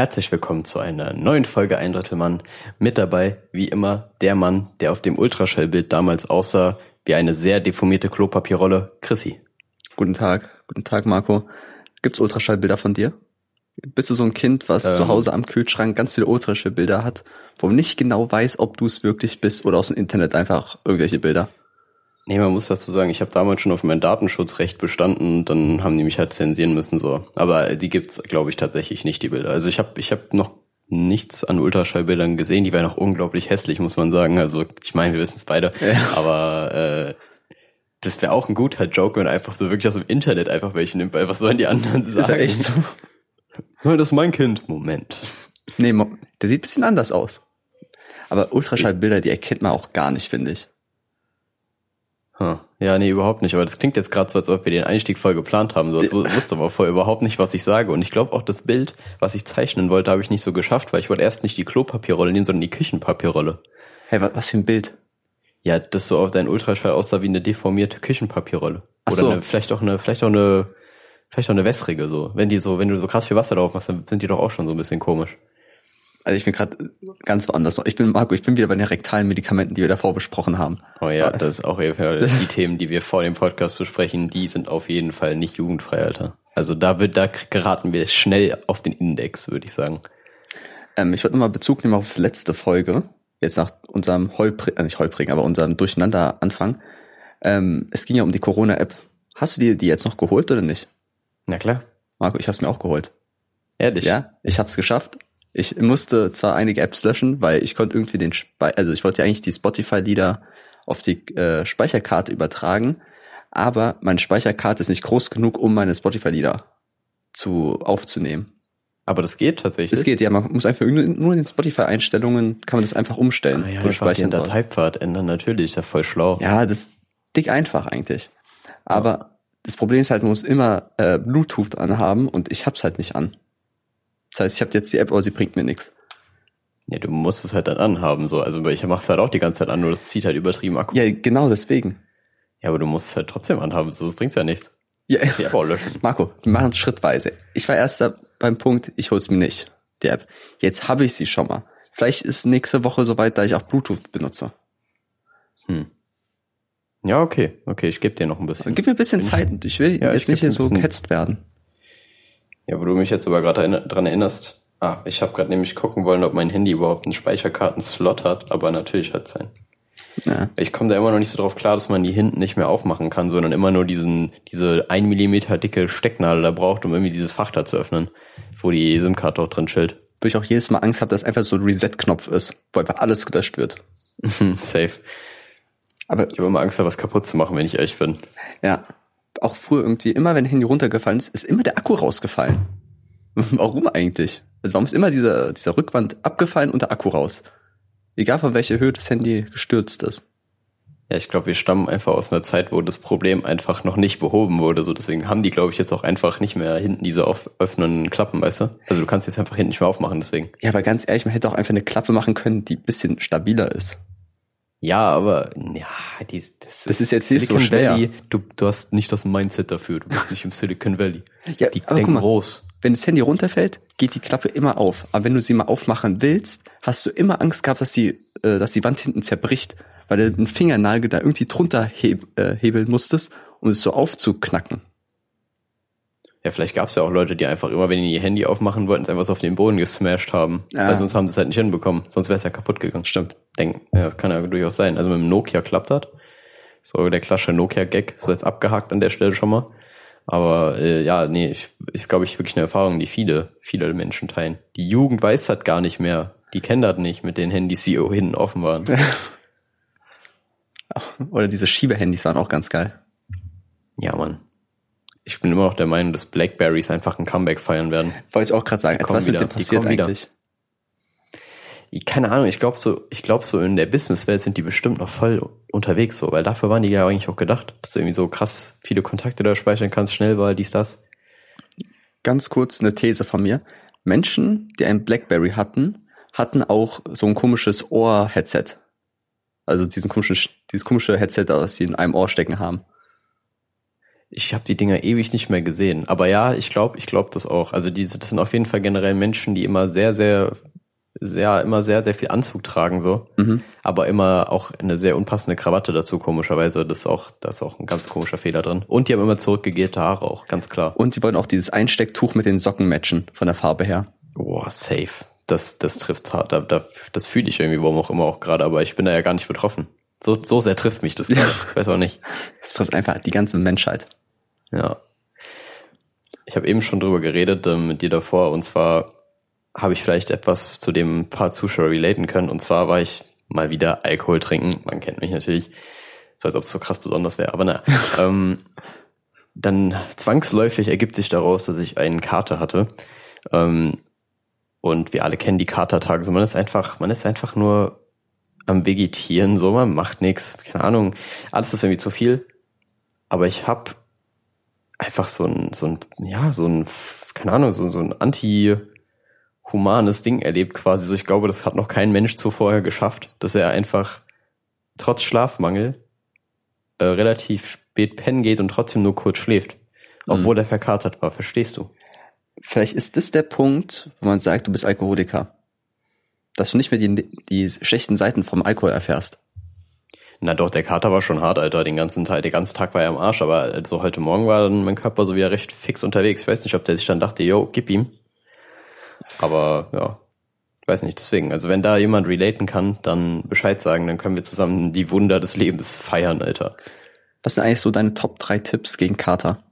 Herzlich willkommen zu einer neuen Folge Ein Drittel Mann. Mit dabei, wie immer, der Mann, der auf dem Ultraschallbild damals aussah wie eine sehr deformierte Klopapierrolle, Chrissy. Guten Tag, guten Tag Marco. Gibt's Ultraschallbilder von dir? Bist du so ein Kind, was ähm, zu Hause am Kühlschrank ganz viele Ultraschallbilder hat, wo man nicht genau weiß, ob du es wirklich bist oder aus dem Internet einfach irgendwelche Bilder? Nee, man muss dazu sagen, ich habe damals schon auf mein Datenschutzrecht bestanden, dann haben die mich halt zensieren müssen so. Aber die gibt's, glaube ich, tatsächlich nicht die Bilder. Also ich habe ich hab noch nichts an Ultraschallbildern gesehen, die wären auch unglaublich hässlich, muss man sagen. Also ich meine, wir wissen es beide, ja. aber äh, das wäre auch ein guter Joke, wenn einfach so wirklich aus dem Internet einfach welche nimmt, weil was sollen die anderen sagen? Ist ja echt so. Nein, das ist mein Kind. Moment. Nee, der sieht bisschen anders aus. Aber Ultraschallbilder, die erkennt man auch gar nicht, finde ich. Huh. Ja, nee, überhaupt nicht. Aber das klingt jetzt gerade so, als ob wir den Einstieg voll geplant haben. Du wusste aber vorher überhaupt nicht, was ich sage. Und ich glaube auch das Bild, was ich zeichnen wollte, habe ich nicht so geschafft, weil ich wollte erst nicht die Klopapierrolle nehmen, sondern die Küchenpapierrolle. Hey, was für ein Bild? Ja, das so auf deinen Ultraschall aussah wie eine deformierte Küchenpapierrolle. Ach Oder so. eine, vielleicht auch eine, vielleicht auch eine, vielleicht auch eine wässrige so. Wenn die so, wenn du so krass viel Wasser drauf machst, dann sind die doch auch schon so ein bisschen komisch. Also ich bin gerade ganz woanders. Ich bin Marco, ich bin wieder bei den rektalen Medikamenten, die wir davor besprochen haben. Oh ja, das ist auch die Themen, die wir vor dem Podcast besprechen, die sind auf jeden Fall nicht jugendfrei, Alter. Also da wird, da geraten wir schnell auf den Index, würde ich sagen. Ähm, ich würde nochmal Bezug nehmen auf letzte Folge. Jetzt nach unserem Holprig, äh, nicht Holprig, aber unserem Durcheinander-Anfang. Ähm, es ging ja um die Corona-App. Hast du dir die jetzt noch geholt oder nicht? Na klar. Marco, ich hab's mir auch geholt. Ehrlich? Ja, ich hab's geschafft. Ich musste zwar einige Apps löschen, weil ich konnte irgendwie den, Spe also ich wollte ja eigentlich die Spotify-Lieder auf die äh, Speicherkarte übertragen, aber meine Speicherkarte ist nicht groß genug, um meine Spotify-Lieder zu aufzunehmen. Aber das geht tatsächlich. Es geht, ja. Man muss einfach nur, in den Spotify-Einstellungen kann man das einfach umstellen. Ah, ja, einfach den Dateipfad ändern, natürlich, ist ja voll schlau. Ja, das ist dick einfach eigentlich. Aber ja. das Problem ist halt, man muss immer äh, Bluetooth anhaben und ich hab's halt nicht an. Das heißt, ich habe jetzt die App, aber sie bringt mir nichts. Ja, du musst es halt dann anhaben, so. Also ich mache es halt auch die ganze Zeit an, nur das zieht halt übertrieben Akku. Ja, genau deswegen. Ja, aber du musst es halt trotzdem anhaben, so, das bringt ja nichts. Ja, die App auch löschen. Marco, wir machen es schrittweise. Ich war erst beim Punkt, ich hol's mir nicht, die App. Jetzt habe ich sie schon mal. Vielleicht ist nächste Woche soweit, da ich auch Bluetooth benutze. Hm. Ja, okay, okay, ich gebe dir noch ein bisschen. Gib mir ein bisschen Bin Zeit. Ich, ich will ja, jetzt ich nicht hier so gehetzt werden. Ja, wo du mich jetzt aber gerade dran erinnerst. Ah, ich habe gerade nämlich gucken wollen, ob mein Handy überhaupt einen Speicherkarten-Slot hat, aber natürlich hat es einen. Ja. Ich komme da immer noch nicht so drauf klar, dass man die hinten nicht mehr aufmachen kann, sondern immer nur diesen, diese ein Millimeter dicke Stecknadel da braucht, um irgendwie dieses Fach da zu öffnen, wo die SIM-Karte auch drin chillt. Wo ich auch jedes Mal Angst habe, dass einfach so ein Reset-Knopf ist, wo einfach alles gelöscht wird. Safe. Aber ich habe immer Angst, da was kaputt zu machen, wenn ich ehrlich bin. Ja, auch früher irgendwie, immer wenn Handy runtergefallen ist, ist immer der Akku rausgefallen. warum eigentlich? Also warum ist immer dieser, dieser Rückwand abgefallen und der Akku raus? Egal von welcher Höhe das Handy gestürzt ist. Ja, ich glaube, wir stammen einfach aus einer Zeit, wo das Problem einfach noch nicht behoben wurde. So deswegen haben die, glaube ich, jetzt auch einfach nicht mehr hinten diese auf öffnenden Klappen, weißt du? Also du kannst jetzt einfach hinten nicht mehr aufmachen, deswegen. Ja, aber ganz ehrlich, man hätte auch einfach eine Klappe machen können, die bisschen stabiler ist. Ja, aber ja, die, das, das ist, jetzt Silicon nicht so schwer. Valley. Du, du hast nicht das Mindset dafür. Du bist nicht im Silicon Valley. ja, die denken mal, groß. Wenn das Handy runterfällt, geht die Klappe immer auf. Aber wenn du sie mal aufmachen willst, hast du immer Angst gehabt, dass die, äh, dass die Wand hinten zerbricht, weil du einen Fingernagel da irgendwie drunter heb, äh, hebeln musstest, um es so aufzuknacken. Ja, vielleicht gab es ja auch Leute, die einfach immer, wenn die ihr Handy aufmachen wollten, es einfach so auf den Boden gesmashed haben. Ja. Weil sonst haben sie es halt nicht hinbekommen. Sonst wäre es ja kaputt gegangen. Stimmt. Denk, ja, das kann ja durchaus sein. Also mit dem Nokia klappt das. So der klassische Nokia-Gag ist jetzt abgehakt an der Stelle schon mal. Aber äh, ja, nee, ich, ist, glaube ich, wirklich eine Erfahrung, die viele, viele Menschen teilen. Die Jugend weiß das gar nicht mehr. Die kennen das nicht mit den Handys, die hinten offen waren. Oder diese Schiebehandys waren auch ganz geil. Ja, Mann ich bin immer noch der Meinung, dass Blackberries einfach ein Comeback feiern werden. Wollte ich auch gerade sagen. Die was wieder, mit dem passiert eigentlich? Wieder. Keine Ahnung, ich glaube so, ich glaube so in der Businesswelt sind die bestimmt noch voll unterwegs so, weil dafür waren die ja eigentlich auch gedacht, dass du irgendwie so krass viele Kontakte da speichern kannst, schnell war dies, das. Ganz kurz eine These von mir. Menschen, die ein Blackberry hatten, hatten auch so ein komisches Ohr-Headset. Also diesen komischen, dieses komische Headset, das sie in einem Ohr stecken haben. Ich habe die Dinger ewig nicht mehr gesehen. Aber ja, ich glaube, ich glaube das auch. Also diese, das sind auf jeden Fall generell Menschen, die immer sehr, sehr, sehr, immer sehr, sehr viel Anzug tragen, so. Mhm. Aber immer auch eine sehr unpassende Krawatte dazu, komischerweise. Das ist auch, das ist auch ein ganz komischer Fehler drin. Und die haben immer zurückgegelte Haare auch, ganz klar. Und die wollen auch dieses Einstecktuch mit den Socken matchen, von der Farbe her. Boah, safe. Das, das trifft hart. Da, da, das fühle ich irgendwie, warum auch immer auch gerade, aber ich bin da ja gar nicht betroffen. So, so sehr trifft mich das gerade. Ich weiß auch nicht. Es trifft einfach die ganze Menschheit. Ja. Ich habe eben schon drüber geredet äh, mit dir davor und zwar habe ich vielleicht etwas zu dem paar Zuschauer relaten können und zwar war ich mal wieder Alkohol trinken. Man kennt mich natürlich, so als ob es so krass besonders wäre, aber na. ähm, dann zwangsläufig ergibt sich daraus, dass ich einen Kater hatte. Ähm, und wir alle kennen die Katertage. So, man ist einfach, man ist einfach nur am Vegetieren, so, man macht nichts, keine Ahnung, alles ist irgendwie zu viel. Aber ich habe einfach so ein, so ein, ja, so ein, keine Ahnung, so, so ein anti-humanes Ding erlebt quasi. So, ich glaube, das hat noch kein Mensch zuvor geschafft, dass er einfach trotz Schlafmangel äh, relativ spät pennen geht und trotzdem nur kurz schläft. Obwohl er verkatert war, verstehst du? Vielleicht ist das der Punkt, wo man sagt, du bist Alkoholiker. Dass du nicht mehr die, die schlechten Seiten vom Alkohol erfährst. Na doch, der Kater war schon hart, Alter. Den ganzen Tag, der ganze Tag war er am Arsch, aber also heute Morgen war dann mein Körper so wieder recht fix unterwegs. Ich weiß nicht, ob der sich dann dachte, yo, gib ihm. Aber ja, ich weiß nicht, deswegen. Also wenn da jemand relaten kann, dann Bescheid sagen, dann können wir zusammen die Wunder des Lebens feiern, Alter. Was sind eigentlich so deine Top 3 Tipps gegen Kater?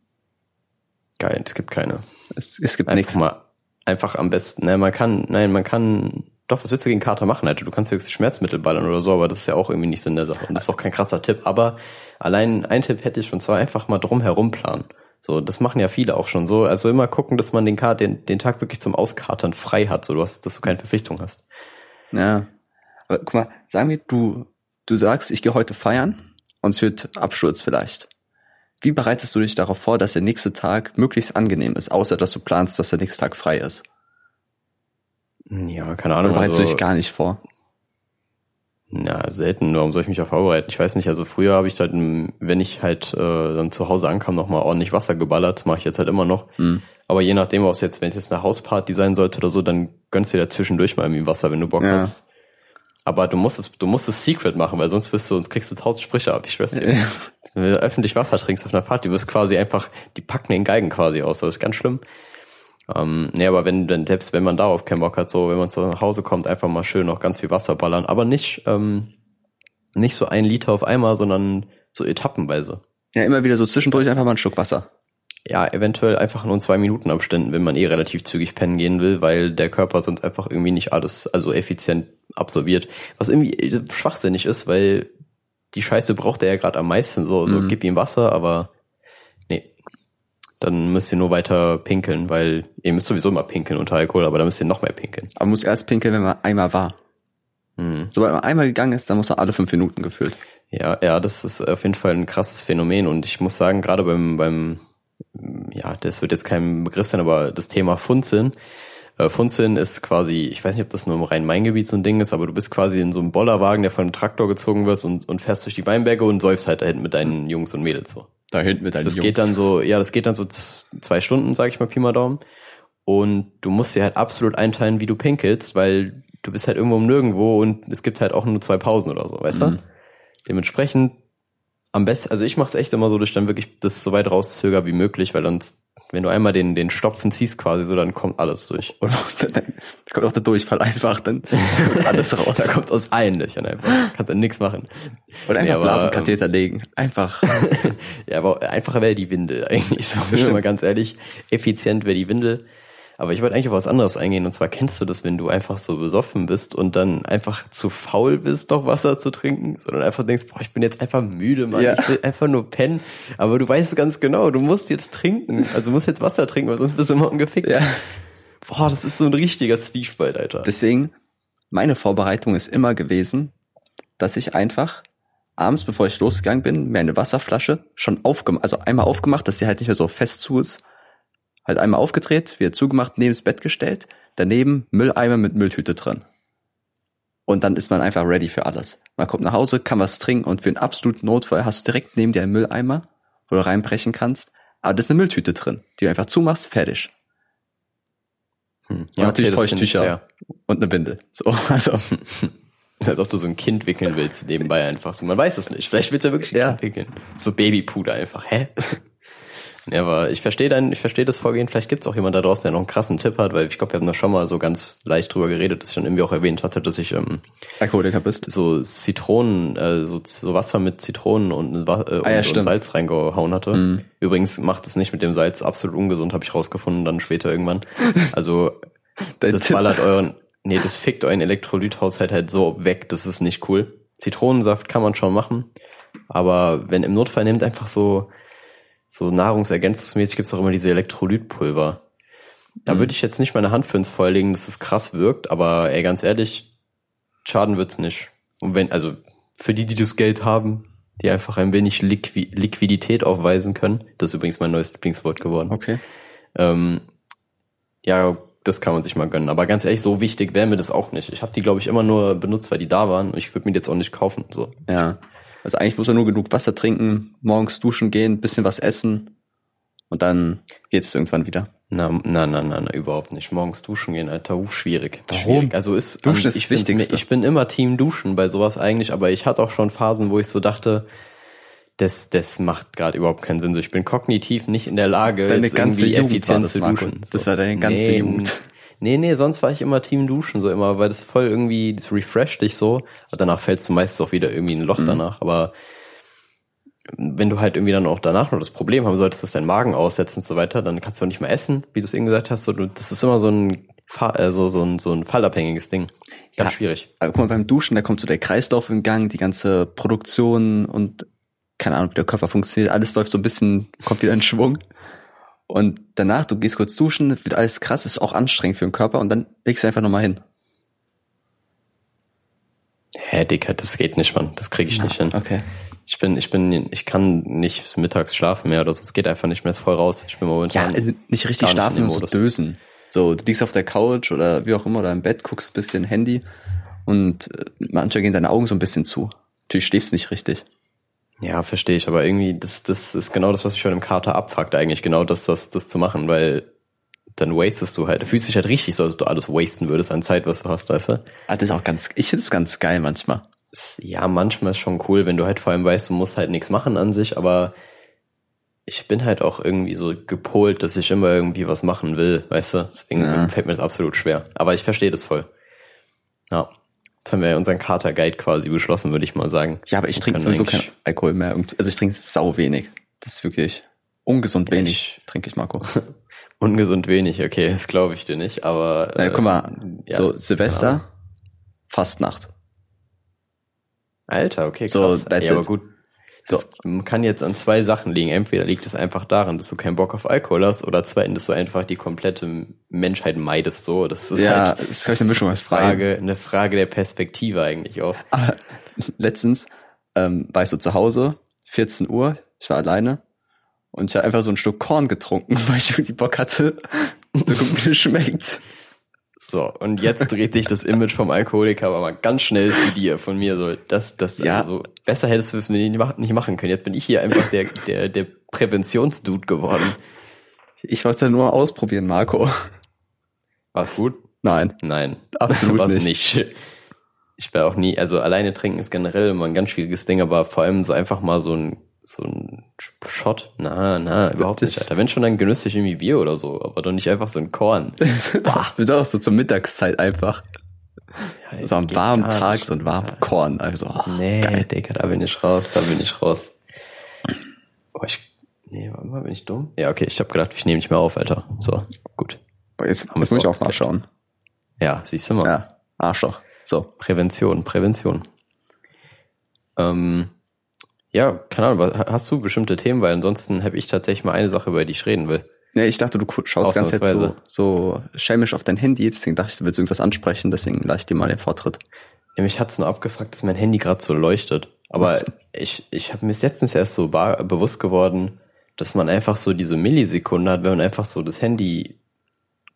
Geil, es gibt keine. Es, es gibt nichts. mal, einfach am besten, ne, man kann, nein, man kann, doch, was willst du gegen Kater machen, Alter? Du kannst höchstens Schmerzmittel ballern oder so, aber das ist ja auch irgendwie nicht Sinn der Sache. Und das ist auch kein krasser Tipp. Aber allein ein Tipp hätte ich schon zwar einfach mal drum herum planen. So, das machen ja viele auch schon so. Also immer gucken, dass man den, Kater, den, den Tag wirklich zum Auskatern frei hat, so du hast, dass du keine Verpflichtung hast. Ja. Aber guck mal, sagen wir, du, du sagst, ich gehe heute feiern und es wird Absturz vielleicht. Wie bereitest du dich darauf vor, dass der nächste Tag möglichst angenehm ist, außer dass du planst, dass der nächste Tag frei ist? Ja, keine Ahnung. bereitest Also, du dich gar nicht vor? na, selten, warum soll ich mich auch vorbereiten? Ich weiß nicht, also früher habe ich halt, wenn ich halt äh, dann zu Hause ankam, nochmal ordentlich Wasser geballert. Das mache ich jetzt halt immer noch. Mhm. Aber je nachdem, was jetzt, wenn es jetzt eine Hausparty sein sollte oder so, dann gönnst du dir dazwischendurch mal irgendwie Wasser, wenn du Bock Ja. hast. Aber du musst es, du musst es secret machen, weil sonst wirst du, sonst kriegst du tausend Sprüche ab, ich schwör's dir. Ja. Wenn du öffentlich Wasser trinkst auf einer Party, du wirst quasi einfach, die packen den Geigen quasi aus. Das ist ganz schlimm. Ähm, nee, aber wenn, wenn, selbst wenn man darauf keinen Bock hat, so, wenn man zu nach Hause kommt, einfach mal schön noch ganz viel Wasser ballern, aber nicht, ähm, nicht so ein Liter auf einmal, sondern so etappenweise. Ja, immer wieder so zwischendurch einfach mal einen Schluck Wasser. Ja, eventuell einfach nur in zwei Minuten Abständen, wenn man eh relativ zügig pennen gehen will, weil der Körper sonst einfach irgendwie nicht alles, also effizient absorbiert. Was irgendwie äh, schwachsinnig ist, weil die Scheiße braucht er ja gerade am meisten, so, so Mhm. gib ihm Wasser, aber. Dann müsst ihr nur weiter pinkeln, weil ihr müsst sowieso immer pinkeln unter Alkohol, aber dann müsst ihr noch mehr pinkeln. Aber man muss erst pinkeln, wenn man einmal war. Mhm. Sobald man einmal gegangen ist, dann muss man alle fünf Minuten gefüllt. Ja, ja, das ist auf jeden Fall ein krasses Phänomen und ich muss sagen, gerade beim, beim, ja, das wird jetzt kein Begriff sein, aber das Thema Funzeln. Äh, Funzeln ist quasi, ich weiß nicht, ob das nur im Rhein-Main-Gebiet so ein Ding ist, aber du bist quasi in so einem Bollerwagen, der von einem Traktor gezogen wird und, und fährst durch die Weinberge und säufst halt da hinten mit deinen Jungs und Mädels so. Da hinten mit deinen Das geht dann so, ja, das geht dann so zwei Stunden, sag ich mal, Pi mal Daumen. Und du musst dir halt absolut einteilen, wie du pinkelst, weil du bist halt irgendwo um nirgendwo und es gibt halt auch nur zwei Pausen oder so, weißt Mhm. du? Dementsprechend am besten, also ich mache es echt immer so, dass ich dann wirklich das so weit rauszöger wie möglich, weil sonst, wenn du einmal den, den Stopfen ziehst quasi so, dann kommt alles durch. Oder dann, kommt auch der Durchfall einfach, dann kommt alles raus. Da kommt aus allen Löchern einfach. Kannst dann nichts machen. Oder Nee, einfach aber, Blasenkatheter legen. Einfach. Ja, aber einfacher wäre die Windel eigentlich. So, bin ich mal ganz ehrlich. Effizient wäre die Windel. Aber ich wollte eigentlich auf was anderes eingehen. Und zwar kennst du das, wenn du einfach so besoffen bist und dann einfach zu faul bist, noch Wasser zu trinken, sondern einfach denkst, boah, ich bin jetzt einfach müde, Mann. Ja. Ich will einfach nur pennen. Aber du weißt es ganz genau, du musst jetzt trinken. Also du musst jetzt Wasser trinken, weil sonst bist du morgen gefickt. Ja. Boah, das ist so ein richtiger Zwiespalt, Alter. Deswegen, meine Vorbereitung ist immer gewesen, dass ich einfach abends, bevor ich losgegangen bin, mir eine Wasserflasche schon aufgemacht, also einmal aufgemacht, dass sie halt nicht mehr so fest zu ist, halt einmal aufgedreht, wieder zugemacht, neben das Bett gestellt, daneben Mülleimer mit Mülltüte drin. Und dann ist man einfach ready für alles. Man kommt nach Hause, kann was trinken und für einen absoluten Notfall hast du direkt neben dir einen Mülleimer wo du reinbrechen kannst. Aber da ist eine Mülltüte drin, die du einfach zumachst, fertig. Hm. Und natürlich das ich Feuchttücher und eine Bindel. So, also. Ist, als ob du so ein Kind wickeln willst, nebenbei einfach so. Man weiß es nicht. Vielleicht willst du ja wirklich ein Ja. Kind wickeln. So Babypuder einfach. Hä? Ja, aber ich verstehe dann, ich verstehe das Vorgehen. Vielleicht gibt es auch jemand da draußen, der noch einen krassen Tipp hat, weil ich glaube, wir haben da schon mal so ganz leicht drüber geredet, dass ich dann irgendwie auch erwähnt hatte, dass ich ähm, Alkoholiker bist. so Zitronen, äh, so, so Wasser mit Zitronen und, äh, und, Ah ja, und. Salz reingehauen hatte. Mhm. Übrigens macht es nicht mit dem Salz absolut ungesund, habe ich rausgefunden, dann später irgendwann. Also Dein das Tipp. ballert euren, nee, das fickt euren Elektrolythaushalt halt so weg, das ist nicht cool. Zitronensaft kann man schon machen, aber wenn im Notfall nehmt einfach so, so nahrungsergänzungsmäßig gibt's auch immer diese Elektrolytpulver. Da Mhm. würde ich jetzt nicht meine Hand für ins Feuer legen, dass es krass wirkt, aber ey, ganz ehrlich, schaden wird's nicht. Und wenn, also für die, die das Geld haben, die einfach ein wenig Liqui Liquidität aufweisen können, das ist übrigens mein neues Lieblingswort geworden. Okay. Ähm, ja, das kann man sich mal gönnen. Aber ganz ehrlich, so wichtig wäre mir das auch nicht. Ich habe die, glaube ich, immer nur benutzt, weil die da waren. Ich würde mir die jetzt auch nicht kaufen. So. Ja. Also eigentlich muss er nur genug Wasser trinken, morgens duschen gehen, bisschen was essen und dann geht's irgendwann wieder. Na, na, na, na, na, überhaupt nicht. Morgens duschen gehen, Alter, uh, schwierig. Warum? Schwierig. Also ist, Duschen ist ich Wichtigste. Ich bin immer Team Duschen bei sowas eigentlich, aber ich hatte auch schon Phasen, wo ich so dachte, das, das macht gerade überhaupt keinen Sinn. So, ich bin kognitiv nicht in der Lage, Deine jetzt ganze irgendwie Jugend effizient das, zu Marco. duschen. Das war deine ganze nee, Jugend. Nee, nee, sonst war ich immer Team Duschen, so immer, weil das voll irgendwie, das refresht dich so. Und danach fällst du meistens auch wieder irgendwie in ein Mhm. Loch danach. Aber wenn du halt irgendwie dann auch danach noch das Problem haben solltest, dass dein Magen aussetzt und so weiter, dann kannst du auch nicht mehr essen, wie du es eben gesagt hast. So, das ist immer so ein, Fa- äh, so, so ein, so ein fallabhängiges Ding. Ganz Ja. schwierig. Aber guck mal, beim Duschen, da kommt so der Kreislauf in Gang, die ganze Produktion und keine Ahnung, wie der Körper funktioniert, alles läuft so ein bisschen, kommt wieder in Schwung. Und danach, du gehst kurz duschen, wird alles krass, ist auch anstrengend für den Körper und dann legst du einfach nochmal hin. Hä, Dicker, das geht nicht, Mann. Das krieg ich nicht hin. Okay. Ich bin, ich bin, ich kann nicht mittags schlafen mehr oder so. Es geht einfach nicht mehr, ist voll raus. Ich bin Ja, momentan. also nicht richtig schlafen, sondern so dösen. So, du liegst auf der Couch oder wie auch immer oder im Bett, guckst ein bisschen Handy und äh, manchmal gehen deine Augen so ein bisschen zu. Natürlich schläfst du nicht richtig. Ja, verstehe ich, aber irgendwie, das, das ist genau das, was mich von dem Kater abfuckt, eigentlich, genau das, das, das zu machen, weil dann wastest du halt, du fühlst dich halt richtig so, als ob du alles wasten würdest an Zeit, was du hast, weißt du? Ah, das ist auch ganz, ich finde es ganz geil manchmal. Ja, manchmal ist schon cool, wenn du halt vor allem weißt, du musst halt nichts machen an sich, aber ich bin halt auch irgendwie so gepolt, dass ich immer irgendwie was machen will, weißt du? Deswegen Ja. fällt mir das absolut schwer. Aber ich verstehe das voll. Ja. Jetzt haben wir unseren Kater-Guide quasi beschlossen, würde ich mal sagen. Ja, aber ich trinke sowieso keinen Alkohol mehr. Also ich trinke sau wenig. Das ist wirklich ungesund Ja, wenig, trinke ich, Marco. Ungesund wenig, okay, das glaube ich dir nicht, aber. Na, äh, guck mal, ja, so Silvester, genau. Fastnacht. Alter, okay, So, krass. that's ja, aber gut. Das kann jetzt an zwei Sachen liegen. Entweder liegt es einfach daran, dass du keinen Bock auf Alkohol hast, oder zweitens, dass du einfach die komplette Menschheit meidest. So, das ist ja, halt das ist vielleicht eine Mischung aus. Frage, eine Frage der Perspektive eigentlich auch. Aber letztens ähm, war ich so zu Hause, 14 Uhr, ich war alleine und ich habe einfach so ein Stück Korn getrunken, weil ich irgendwie Bock hatte. So gut mir schmeckt. So, und jetzt dreht sich das Image vom Alkoholiker aber mal ganz schnell zu dir, von mir so. Das, das, Ja. also, besser hättest du es mir nicht mach- nicht machen können. Jetzt bin ich hier einfach der, der, der Präventionsdude geworden. Ich wollte es nur ausprobieren, Marco. War's gut? Nein. Nein. Absolut War's nicht. nicht. Ich wäre auch nie, also alleine trinken ist generell immer ein ganz schwieriges Ding, aber vor allem so einfach mal so ein, so ein Shot. Na, na, überhaupt Das- nicht, Alter. Wenn schon, dann genüsslich irgendwie Bier oder so, aber doch nicht einfach so ein Korn. Besonders so zur Mittagszeit einfach. Ja, So am warmen Tag so ein warmen Korn. Also, oh, Nee, geil. Digga, da bin ich raus, da bin ich raus. Oh, ich, nee, warte mal, bin ich dumm? Ja, okay, ich habe gedacht, ich nehme nicht mehr auf, Alter. So, gut. Jetzt, jetzt muss ich auch auch mal schauen. Ja, siehst du mal. Ja, Arschloch. So. Prävention, Prävention. Ähm, ja, keine Ahnung, hast du bestimmte Themen, weil ansonsten habe ich tatsächlich mal eine Sache, über die ich reden will. Nee, ich dachte, du schaust ganz jetzt so, so schelmisch auf dein Handy, deswegen dachte ich, du willst irgendwas ansprechen, deswegen lasse ich dir mal den Vortritt. Nämlich hat's nur abgefuckt, dass mein Handy gerade so leuchtet. Aber Ach so. ich, ich habe mir letztens erst so bewusst geworden, dass man einfach so diese Millisekunde hat, wenn man einfach so das Handy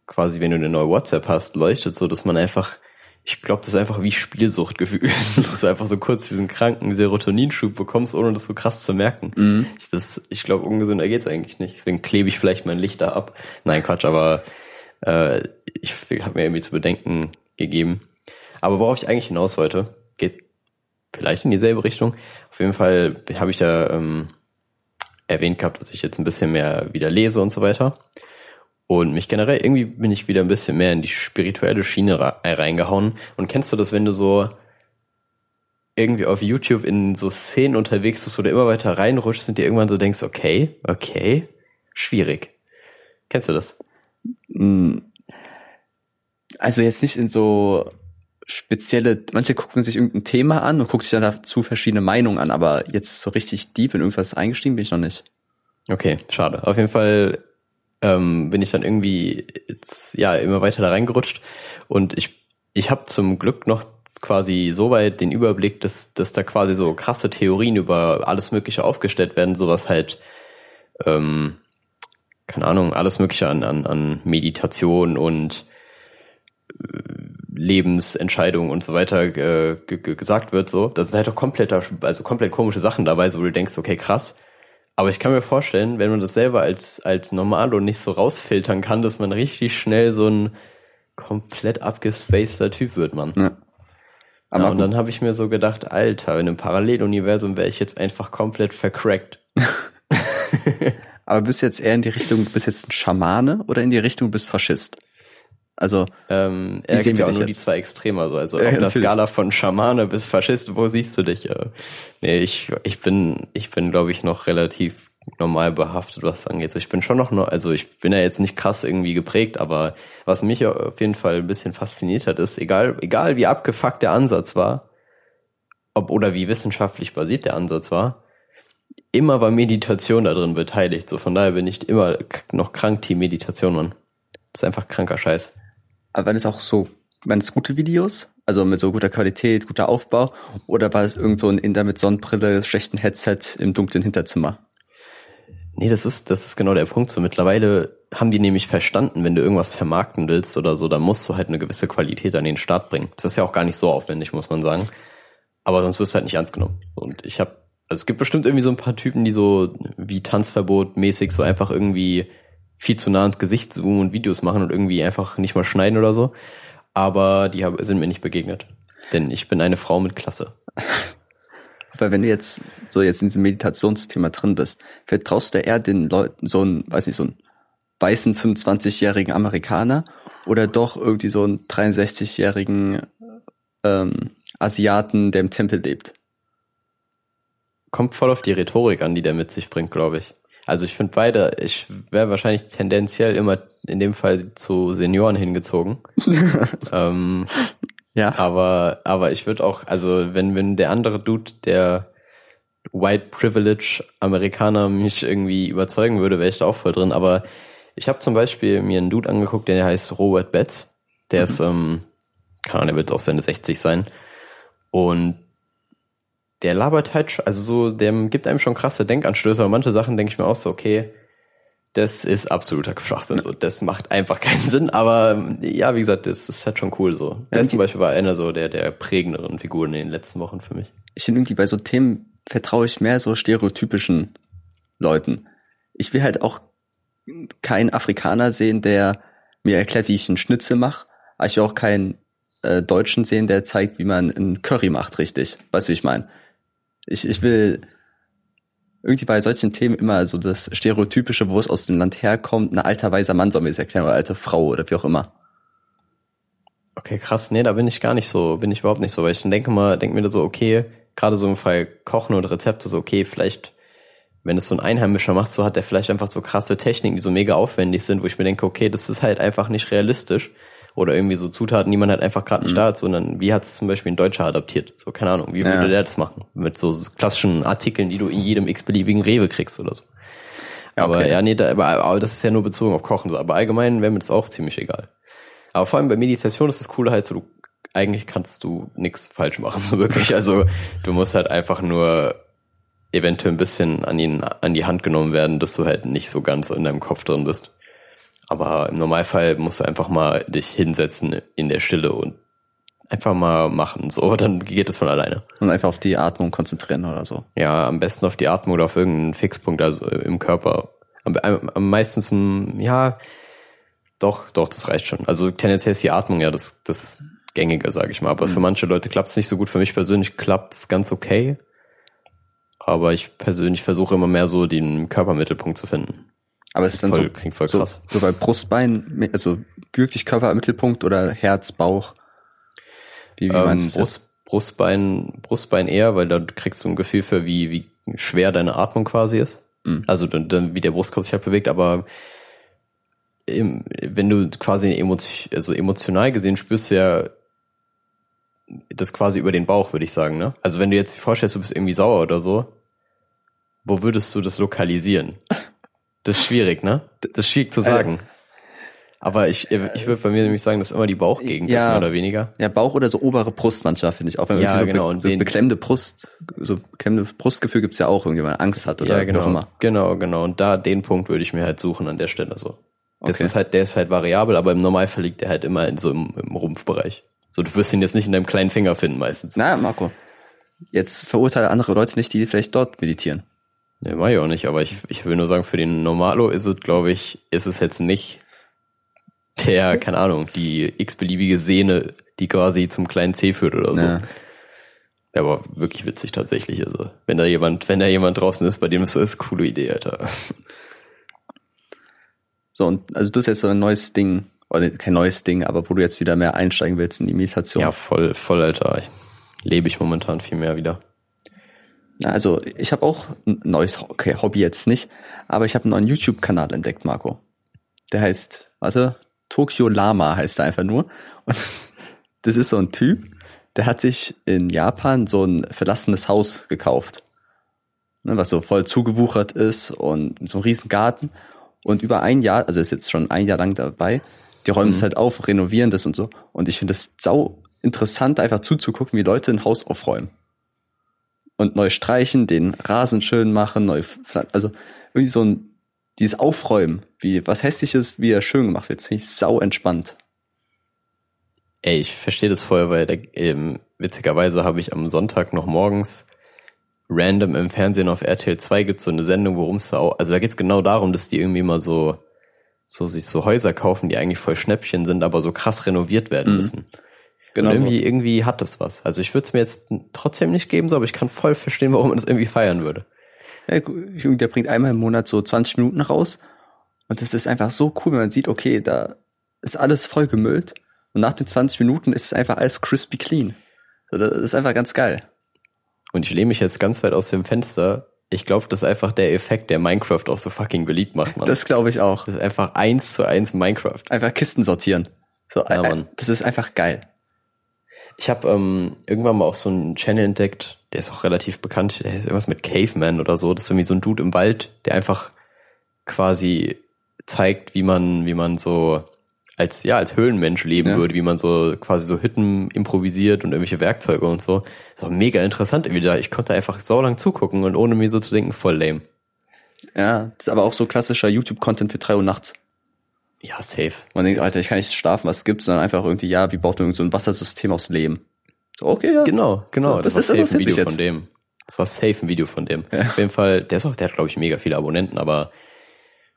quasi, wenn du eine neue WhatsApp hast, leuchtet so, dass man einfach ich glaube, das ist einfach wie Spielsuchtgefühl, dass du einfach so kurz diesen kranken Serotoninschub bekommst, ohne das so krass zu merken. Mhm. Ich, das, ich glaube, ungesünder geht's eigentlich nicht. Deswegen klebe ich vielleicht mein Licht da ab. Nein, Quatsch, aber äh, ich habe mir irgendwie zu bedenken gegeben. Aber worauf ich eigentlich hinaus wollte, geht vielleicht in dieselbe Richtung. Auf jeden Fall habe ich da ähm, erwähnt gehabt, dass ich jetzt ein bisschen mehr wieder lese und so weiter. Und mich generell, irgendwie bin ich wieder ein bisschen mehr in die spirituelle Schiene reingehauen. Und kennst du das, wenn du so irgendwie auf YouTube in so Szenen unterwegs bist, wo du immer weiter reinrutschst und dir irgendwann so denkst, okay, okay, schwierig. Kennst du das? Mm. Also jetzt nicht in so spezielle, manche gucken sich irgendein Thema an und gucken sich dann dazu verschiedene Meinungen an, aber jetzt so richtig deep in irgendwas eingestiegen bin ich noch nicht. Okay, schade. Auf jeden Fall ähm, bin ich dann irgendwie jetzt, ja immer weiter da reingerutscht. Und ich ich habe zum Glück noch quasi so weit den Überblick, dass dass da quasi so krasse Theorien über alles Mögliche aufgestellt werden, sowas halt ähm, keine Ahnung alles Mögliche an an, an Meditation und äh, Lebensentscheidungen und so weiter äh, gesagt wird, so, das ist halt doch komplett, also komplett komische Sachen dabei, so wo du denkst, okay, krass, aber ich kann mir vorstellen, wenn man das selber als, als Normalo nicht so rausfiltern kann, dass man richtig schnell so ein komplett abgespaceter Typ wird, man. Ja. Aber ja, und dann habe ich mir so gedacht, Alter, in einem Paralleluniversum wäre ich jetzt einfach komplett vercrackt. Aber bist du jetzt eher in die Richtung, bist jetzt ein Schamane oder in die Richtung, bist Faschist? Also ähm, er gibt ja auch nur jetzt? die zwei Extreme, also, also ja, auf der Skala von Schamane bis Faschist, wo siehst du dich? Äh, nee, ich, ich bin, ich bin, glaube ich, noch relativ normal behaftet, was das angeht. Ich bin schon noch, also ich bin ja jetzt nicht krass irgendwie geprägt, aber was mich auf jeden Fall ein bisschen fasziniert hat, ist, egal, egal wie abgefuckt der Ansatz war, ob oder wie wissenschaftlich basiert der Ansatz war, immer war Meditation da drin beteiligt. So von daher bin ich immer noch krank Team Meditation, Mann. Das ist einfach kranker Scheiß. Aber waren es auch so, waren es gute Videos? Also mit so guter Qualität, guter Aufbau? Oder war es irgend so ein Inder mit Sonnenbrille, schlechten Headset im dunklen Hinterzimmer? Nee, das ist, das ist genau der Punkt. So mittlerweile haben die nämlich verstanden, wenn du irgendwas vermarkten willst oder so, dann musst du halt eine gewisse Qualität an den Start bringen. Das ist ja auch gar nicht so aufwendig, muss man sagen. Aber sonst wirst du halt nicht ernst genommen. Und ich habe, also es gibt bestimmt irgendwie so ein paar Typen, die so wie Tanzverbot mäßig so einfach irgendwie viel zu nah ins Gesicht zoomen und Videos machen und irgendwie einfach nicht mal schneiden oder so. Aber die sind mir nicht begegnet. Denn ich bin eine Frau mit Klasse. Weil wenn du jetzt so jetzt in diesem Meditationsthema drin bist, vertraust du eher den Leuten, so einen, weiß nicht, so einen weißen 25-jährigen Amerikaner oder doch irgendwie so einen 63-jährigen ähm, Asiaten, der im Tempel lebt? Kommt voll auf die Rhetorik an, die der mit sich bringt, glaube ich. Also ich finde beide, ich wäre wahrscheinlich tendenziell immer in dem Fall zu Senioren hingezogen. ähm, ja. Aber, aber ich würde auch, also wenn, wenn der andere Dude, der White Privilege Amerikaner mich irgendwie überzeugen würde, wäre ich da auch voll drin. Aber ich habe zum Beispiel mir einen Dude angeguckt, der heißt Robert Betts. Der mhm. ist, ähm, keine Ahnung, der wird auch seine 60 sein. Und der labert halt, also so, der gibt einem schon krasse Denkanstöße, aber manche Sachen denke ich mir auch so, okay, das ist absoluter Schwachsinn, so, das macht einfach keinen Sinn, aber ja, wie gesagt, das ist halt schon cool so. Der zum Beispiel war einer so der, der prägenderen Figuren in den letzten Wochen für mich. Ich finde irgendwie bei so Themen vertraue ich mehr so stereotypischen Leuten. Ich will halt auch keinen Afrikaner sehen, der mir erklärt, wie ich einen Schnitzel mache. Aber ich will auch keinen äh, Deutschen sehen, der zeigt, wie man einen Curry macht, richtig. Weißt du, wie ich meine? Ich, ich will irgendwie bei solchen Themen immer so das Stereotypische, wo es aus dem Land herkommt, ein alter weiser Mann soll mir das erklären, oder alte Frau oder wie auch immer. Okay, krass. Nee, da bin ich gar nicht so, bin ich überhaupt nicht so, weil ich denke mal, denke mir so, okay, gerade so im Fall Kochen oder Rezepte, so okay, vielleicht, wenn es so ein Einheimischer macht, so hat der vielleicht einfach so krasse Techniken, die so mega aufwendig sind, wo ich mir denke, okay, das ist halt einfach nicht realistisch oder irgendwie so Zutaten, die man halt einfach gerade nicht mhm. da hat, sondern wie hat es zum Beispiel ein Deutscher adaptiert? So, keine Ahnung, wie ja. würde der das machen? Mit so klassischen Artikeln, die du in jedem x-beliebigen Rewe kriegst oder so. Ja, aber okay. ja, nee, da, aber, aber das ist ja nur bezogen auf Kochen. So. Aber allgemein wäre mir das auch ziemlich egal. Aber vor allem bei Meditation ist das Coole halt so, du, eigentlich kannst du nichts falsch machen, so wirklich. Also du musst halt einfach nur eventuell ein bisschen an, ihn, an die Hand genommen werden, dass du halt nicht so ganz in deinem Kopf drin bist. Aber im Normalfall musst du einfach mal dich hinsetzen in der Stille und einfach mal machen, so, dann geht es von alleine. Und einfach auf die Atmung konzentrieren oder so. Ja, am besten auf die Atmung oder auf irgendeinen Fixpunkt, also im Körper. Am, am, am meistens, ja, doch, doch, das reicht schon. Also tendenziell ist die Atmung ja das, das Gängige, sage ich mal. Aber mhm. für manche Leute klappt es nicht so gut. Für mich persönlich klappt es ganz okay. Aber ich persönlich versuche immer mehr so den Körpermittelpunkt zu finden. Aber es ist dann voll, so, klingt voll so, krass. so bei Brustbein, also wirklich Körpermittelpunkt oder Herz, Bauch? Wie, wie ähm, Brust, Brustbein, Brustbein eher, weil da kriegst du ein Gefühl für, wie, wie schwer deine Atmung quasi ist. Mhm. Also dann, dann, wie der Brustkorb sich halt bewegt, aber im, wenn du quasi emotion, also emotional gesehen spürst du ja das quasi über den Bauch, würde ich sagen, ne? Also wenn du jetzt dir vorstellst, du bist irgendwie sauer oder so, wo würdest du das lokalisieren? Das ist schwierig, ne? Das ist schwierig zu äh, sagen. Aber ich, ich würde bei mir nämlich sagen, dass immer die Bauchgegend ja, ist, mehr oder weniger. Ja, Bauch oder so obere Brust manchmal, finde ich. Auch wenn man ja, so, genau, be so beklemmende Brust, so beklemmende Brustgefühl gibt's ja auch irgendwie, wenn man Angst hat oder ja, genau, immer. Genau, genau. Und da, den Punkt würde ich mir halt suchen an der Stelle so. Das okay. ist halt, der ist halt variabel, aber im Normalfall liegt der halt immer in so im, im Rumpfbereich. So, du wirst ihn jetzt nicht in deinem kleinen Finger finden meistens. Na, Marco. Jetzt verurteile andere Leute nicht, die vielleicht dort meditieren. Nee, mach ich auch nicht, aber ich, ich will nur sagen, für den Normalo ist es, glaube ich, ist es jetzt nicht der, keine Ahnung, die x-beliebige Sehne, die quasi zum kleinen C führt oder so. Ja. ja. aber wirklich witzig tatsächlich. Also, wenn da jemand, wenn da jemand draußen ist, bei dem es so ist, coole Idee, Alter. So, und also du hast jetzt so ein neues Ding, oder kein neues Ding, aber wo du jetzt wieder mehr einsteigen willst in die Meditation. Ja, voll, voll, Alter. Ich, lebe ich momentan viel mehr wieder. Also ich habe auch ein neues okay, Hobby jetzt nicht, aber ich habe einen neuen YouTube-Kanal entdeckt, Marco. Der heißt, warte, Tokyo Lama heißt er einfach nur. Und das ist so ein Typ, der hat sich in Japan so ein verlassenes Haus gekauft. Ne, was so voll zugewuchert ist und so ein riesen Garten. Und über ein Jahr, also ist jetzt schon ein Jahr lang dabei, die räumen mhm. es halt auf, renovieren das und so. Und ich finde das sau interessant, einfach zuzugucken, wie Leute ein Haus aufräumen und neu streichen, den Rasen schön machen, neu, also irgendwie so ein, dieses Aufräumen, wie was hässliches, wie er schön gemacht wird, finde ich sau entspannt. Ey, ich verstehe das voll, weil der, ähm, witzigerweise habe ich am Sonntag noch morgens random im Fernsehen auf RTL 2 gibt so eine Sendung, worum es da auch, also da geht es genau darum, dass die irgendwie mal so, so sich so Häuser kaufen, die eigentlich voll Schnäppchen sind, aber so krass renoviert werden mhm. müssen. Genau. Und irgendwie, so. irgendwie hat das was. Also ich würde es mir jetzt trotzdem nicht geben, so, aber ich kann voll verstehen, warum man das irgendwie feiern würde. Ja, der bringt einmal im Monat so 20 Minuten raus. Und das ist einfach so cool, wenn man sieht, okay, da ist alles voll gemüllt. Und nach den 20 Minuten ist es einfach alles crispy clean. So, das ist einfach ganz geil. Und ich lehne mich jetzt ganz weit aus dem Fenster. Ich glaube, das ist einfach der Effekt, der Minecraft auch so fucking beliebt macht, man. Das glaube ich auch. Das ist einfach eins zu eins Minecraft. Einfach Kisten sortieren. So, ja, Mann. Das ist einfach geil. Ich habe ähm, irgendwann mal auch so einen Channel entdeckt, der ist auch relativ bekannt, der ist irgendwas mit Caveman oder so. Das ist irgendwie so ein Dude im Wald, der einfach quasi zeigt, wie man, wie man so als, ja, als Höhlenmensch leben ja. würde, wie man so quasi so Hütten improvisiert und irgendwelche Werkzeuge und so. Das war mega interessant wieder. Ich konnte einfach so lang zugucken und ohne mir so zu denken, voll lame. Ja, das ist aber auch so klassischer YouTube-Content für drei Uhr nachts. Ja, safe. Man denkt, Alter, ich kann nicht schlafen, was gibt's, sondern einfach irgendwie, ja, wie baut man so ein Wassersystem aus Lehm? So, okay, ja. Genau, genau. So, das, das war safe ein Video von dem. Das war safe ein Video von dem. Ja. Auf jeden Fall, der ist auch, der hat, glaube ich, mega viele Abonnenten, aber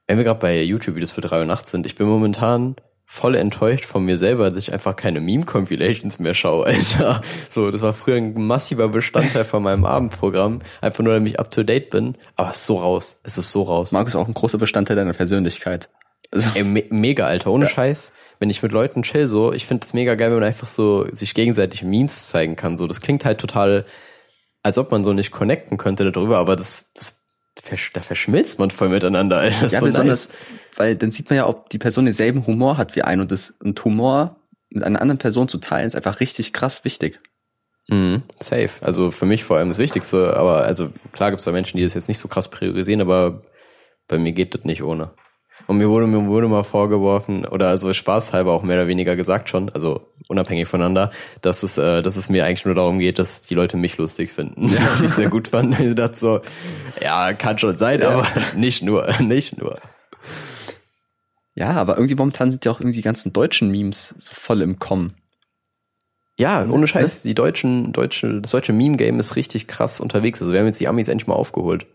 wenn wir gerade bei YouTube-Videos für drei Uhr nachts sind, ich bin momentan voll enttäuscht von mir selber, dass ich einfach keine Meme-Compilations mehr schaue, Alter. So, das war früher ein massiver Bestandteil von meinem Abendprogramm. Einfach nur, damit ich up to date bin. Aber es ist so raus. Es ist so raus. Markus ist auch ein großer Bestandteil deiner Persönlichkeit. Also, Ey, me mega, Alter, ohne ja. Scheiß. Wenn ich mit Leuten chill so, ich finde es mega geil, wenn man einfach so sich gegenseitig Memes zeigen kann. So, das klingt halt total, als ob man so nicht connecten könnte darüber, aber das, das da verschmilzt man voll miteinander. Alter. Das ja, so besonders, nice. weil dann sieht man ja, ob die Person denselben Humor hat wie ein und das ein Humor mit einer anderen Person zu teilen, ist einfach richtig krass wichtig. Mhm, safe. Also für mich vor allem das Wichtigste, aber also klar gibt es da Menschen, die das jetzt nicht so krass priorisieren, aber bei mir geht das nicht ohne. Und mir wurde, mir wurde mal vorgeworfen, oder also spaßhalber auch mehr oder weniger gesagt schon, also unabhängig voneinander, dass es, äh, dass es mir eigentlich nur darum geht, dass die Leute mich lustig finden. Ja. Was ich sehr gut fand. Ich dachte so, ja, kann schon sein, ja. aber nicht nur, nicht nur. Ja, aber irgendwie momentan sind ja auch irgendwie die ganzen deutschen Memes so voll im Kommen. Ja, ohne Scheiß, die deutschen, deutsche, das deutsche Meme-Game ist richtig krass unterwegs. Also wir haben jetzt die Amis endlich mal aufgeholt.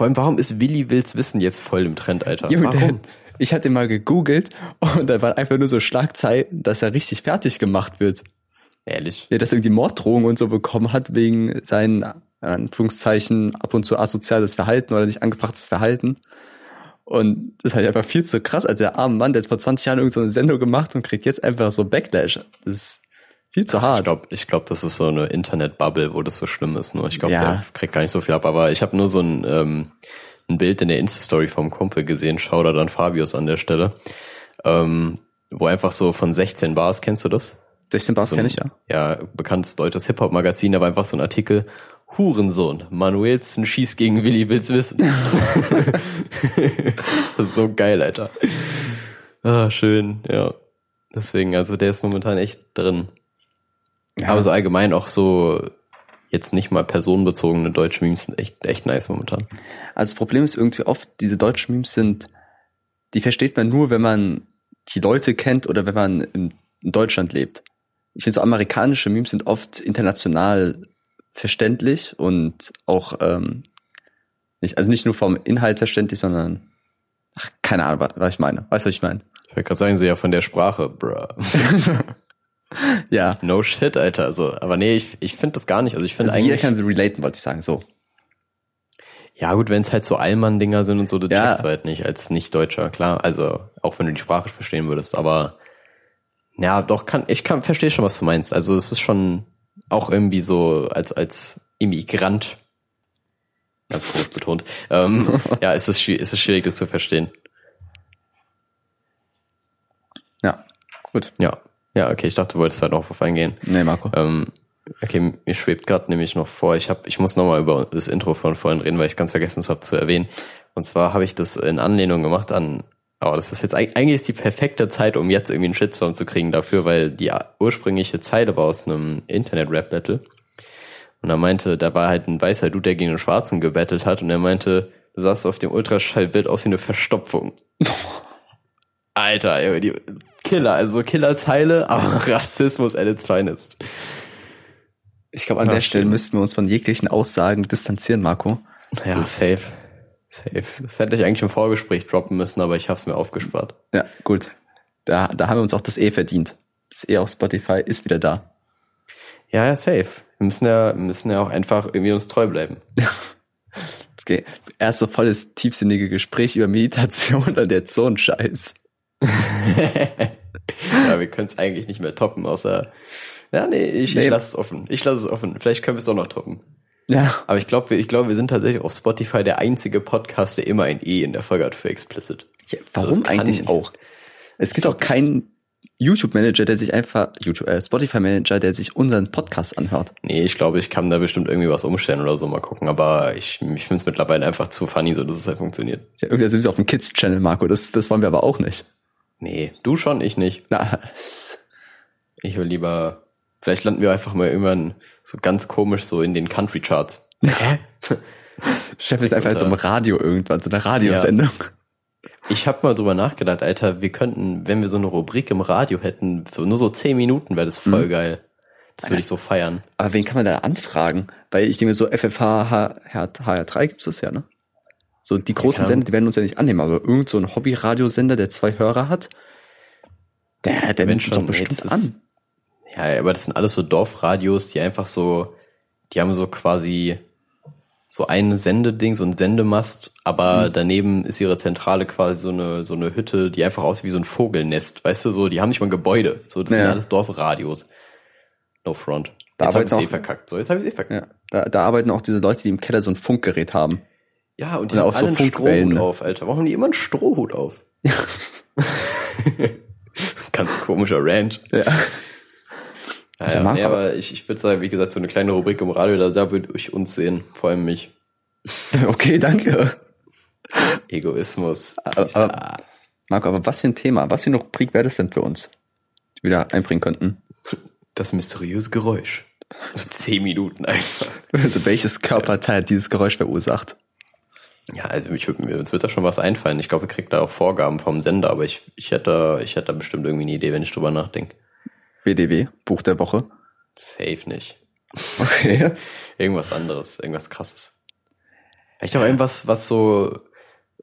Vor allem, warum ist Willi Wills Wissen jetzt voll im Trend, Alter? Junge, Warum? Ich hatte mal gegoogelt und da waren einfach nur so Schlagzeilen, dass er richtig fertig gemacht wird. Ehrlich. Der das irgendwie Morddrohungen und so bekommen hat wegen seinen, in Anführungszeichen, ab und zu asoziales Verhalten oder nicht angebrachtes Verhalten. Und das ist halt einfach viel zu krass, als der arme Mann, der hat vor 20 Jahren irgendeine so Sendung gemacht und kriegt jetzt einfach so Backlash. Das ist viel zu Ich hart. glaube, ich glaub, das ist so eine Internet-Bubble, wo das so schlimm ist. Nur ich glaube, Ja. der kriegt gar nicht so viel ab. Aber ich habe nur so ein, ähm, ein Bild in der Insta-Story vom Kumpel gesehen. Schau da dann Fabius an der Stelle. Ähm, wo einfach so von 16 Bars, kennst du das? 16 Bars so kenn ein, ich ja. Ja, bekanntes deutsches Hip-Hop-Magazin, da war einfach so ein Artikel. Hurensohn, Manuelsen schießt gegen Willi will's wissen. das ist so geil, Alter. Ah, schön, ja. Deswegen, also der ist momentan echt drin. Aber so allgemein auch so jetzt nicht mal personenbezogene deutsche Memes sind echt, echt nice momentan. Also das Problem ist irgendwie oft, diese deutschen Memes sind, die versteht man nur, wenn man die Leute kennt oder wenn man in, Deutschland lebt. Ich finde so amerikanische Memes sind oft international verständlich und auch ähm, nicht, also nicht nur vom Inhalt verständlich, sondern ach, keine Ahnung, was, ich meine. Weißt du, was ich meine? Ich wollte gerade sagen, so ja von der Sprache, bruh. Ja. No shit, Alter. Also, aber nee, ich, ich finde das gar nicht. Also ich finde Also jeder eigentlich. kann relaten, wollte ich sagen. So. Ja, gut, wenn es halt so Allmann-Dinger sind und so, du Ja. checkst halt nicht als Nicht-Deutscher, klar. Also, auch wenn du die Sprache verstehen würdest, aber ja, doch, kann, ich kann, verstehe schon, was du meinst. Also, es ist schon auch irgendwie so, als, als Immigrant, ganz groß betont, ähm, ja, es ist, es ist schwierig, das zu verstehen. Ja. Gut. Ja. Ja, okay, ich dachte, du wolltest da noch auf eingehen. Nee, Marco. Ähm, okay, mir schwebt gerade nämlich noch vor, ich hab, ich muss nochmal über das Intro von vorhin reden, weil ich ganz vergessen habe zu erwähnen. Und zwar habe ich das in Anlehnung gemacht an, oh, das ist jetzt eig- eigentlich ist die perfekte Zeit, um jetzt irgendwie einen Shitstorm zu kriegen dafür, weil die ursprüngliche Zeile war aus einem Internet-Rap-Battle. Und er meinte, da war halt ein weißer Dude, der gegen einen Schwarzen gebettelt hat und er meinte, du sahst auf dem Ultraschallbild aus wie eine Verstopfung. Alter, die Killer, also Killerzeile, aber Rassismus at its finest. Ich glaube, an Ja, der Stelle müssten wir uns von jeglichen Aussagen distanzieren, Marco. Ja, Das- safe. Safe. Das hätte ich eigentlich im Vorgespräch droppen müssen, aber ich habe es mir aufgespart. Ja, gut. Da, da haben wir uns auch das E verdient. Das E auf Spotify ist wieder da. Ja, ja, safe. Wir müssen ja, müssen ja auch einfach irgendwie uns treu bleiben. Okay. Erst so volles tiefsinnige Gespräch über Meditation und jetzt so ein Scheiß. ja, wir können es eigentlich nicht mehr toppen, außer. Ja, nee, ich, Nee. ich lasse es offen. Ich lasse es offen. Vielleicht können wir es doch noch toppen. Ja. Aber ich glaube, wir, ich glaube, wir sind tatsächlich auf Spotify der einzige Podcast, der immer ein E in der Folge hat für explicit. ja warum kann eigentlich auch? Es gibt auch keinen YouTube-Manager, der sich einfach, YouTube, äh, Spotify-Manager, der sich unseren Podcast anhört. Nee, ich glaube, ich kann da bestimmt irgendwie was umstellen oder so mal gucken, aber ich, ich finde es mittlerweile einfach zu funny, so dass es halt funktioniert. Ja, irgendwie sind wir auf dem Kids-Channel, Marco. Das, das wollen wir aber auch nicht. Nee, du schon, ich nicht. Na, Ich will lieber, vielleicht landen wir einfach mal irgendwann so ganz komisch so in den Country Charts. Chef ist einfach so im Radio irgendwann, so eine Radiosendung. Ich habe mal drüber nachgedacht, Alter, wir könnten, wenn wir so eine Rubrik im Radio hätten, für nur so zehn Minuten wäre das voll geil. Das würde ich so feiern. Aber wen kann man da anfragen? Weil ich denke, so FFH, H- HR3 gibt's das ja, ne? So die großen Sender, die werden uns ja nicht annehmen, aber irgend so ein Hobby-Radiosender, der zwei Hörer hat, der, der nimmt uns doch schon, bestimmt ist- an. Ja, aber das sind alles so Dorfradios, die einfach so, die haben so quasi so ein Sendeding, so ein Sendemast, aber Mhm. daneben ist ihre Zentrale quasi so eine, so eine Hütte, die einfach aussieht wie so ein Vogelnest, weißt du, so, die haben nicht mal ein Gebäude, so, das sind Ja. alles Dorfradios. No front. Da Jetzt habe ich eh verkackt. So, jetzt habe ich eh verkackt. Ja, da, da arbeiten auch diese Leute, die im Keller so ein Funkgerät haben. Ja, und die Oder haben auf so alle einen Strohhut ne? auf, Alter. Warum haben die immer einen Strohhut auf? Ganz komischer Ranch. Ja. Ja, Der ja. mag Nee, aber- ich, ich würde sagen, wie gesagt, so eine kleine Rubrik im Radio, da, da würde ich uns sehen. Vor allem mich. Okay, danke. Egoismus. Aber, aber, Marco, aber was für ein Thema, was für eine Rubrik wäre das denn für uns, die wir da einbringen könnten? das mysteriöse Geräusch. So zehn Minuten einfach. Also welches Körperteil hat dieses Geräusch verursacht? Ja, also ich mir uns wird da schon was einfallen. Ich glaube, wir kriegen da auch Vorgaben vom Sender, aber ich, ich hätte, ich hätte da bestimmt irgendwie eine Idee, wenn ich drüber nachdenke. WDW, Buch der Woche. Safe nicht. Okay. Irgendwas anderes, irgendwas krasses. Vielleicht auch irgendwas, was so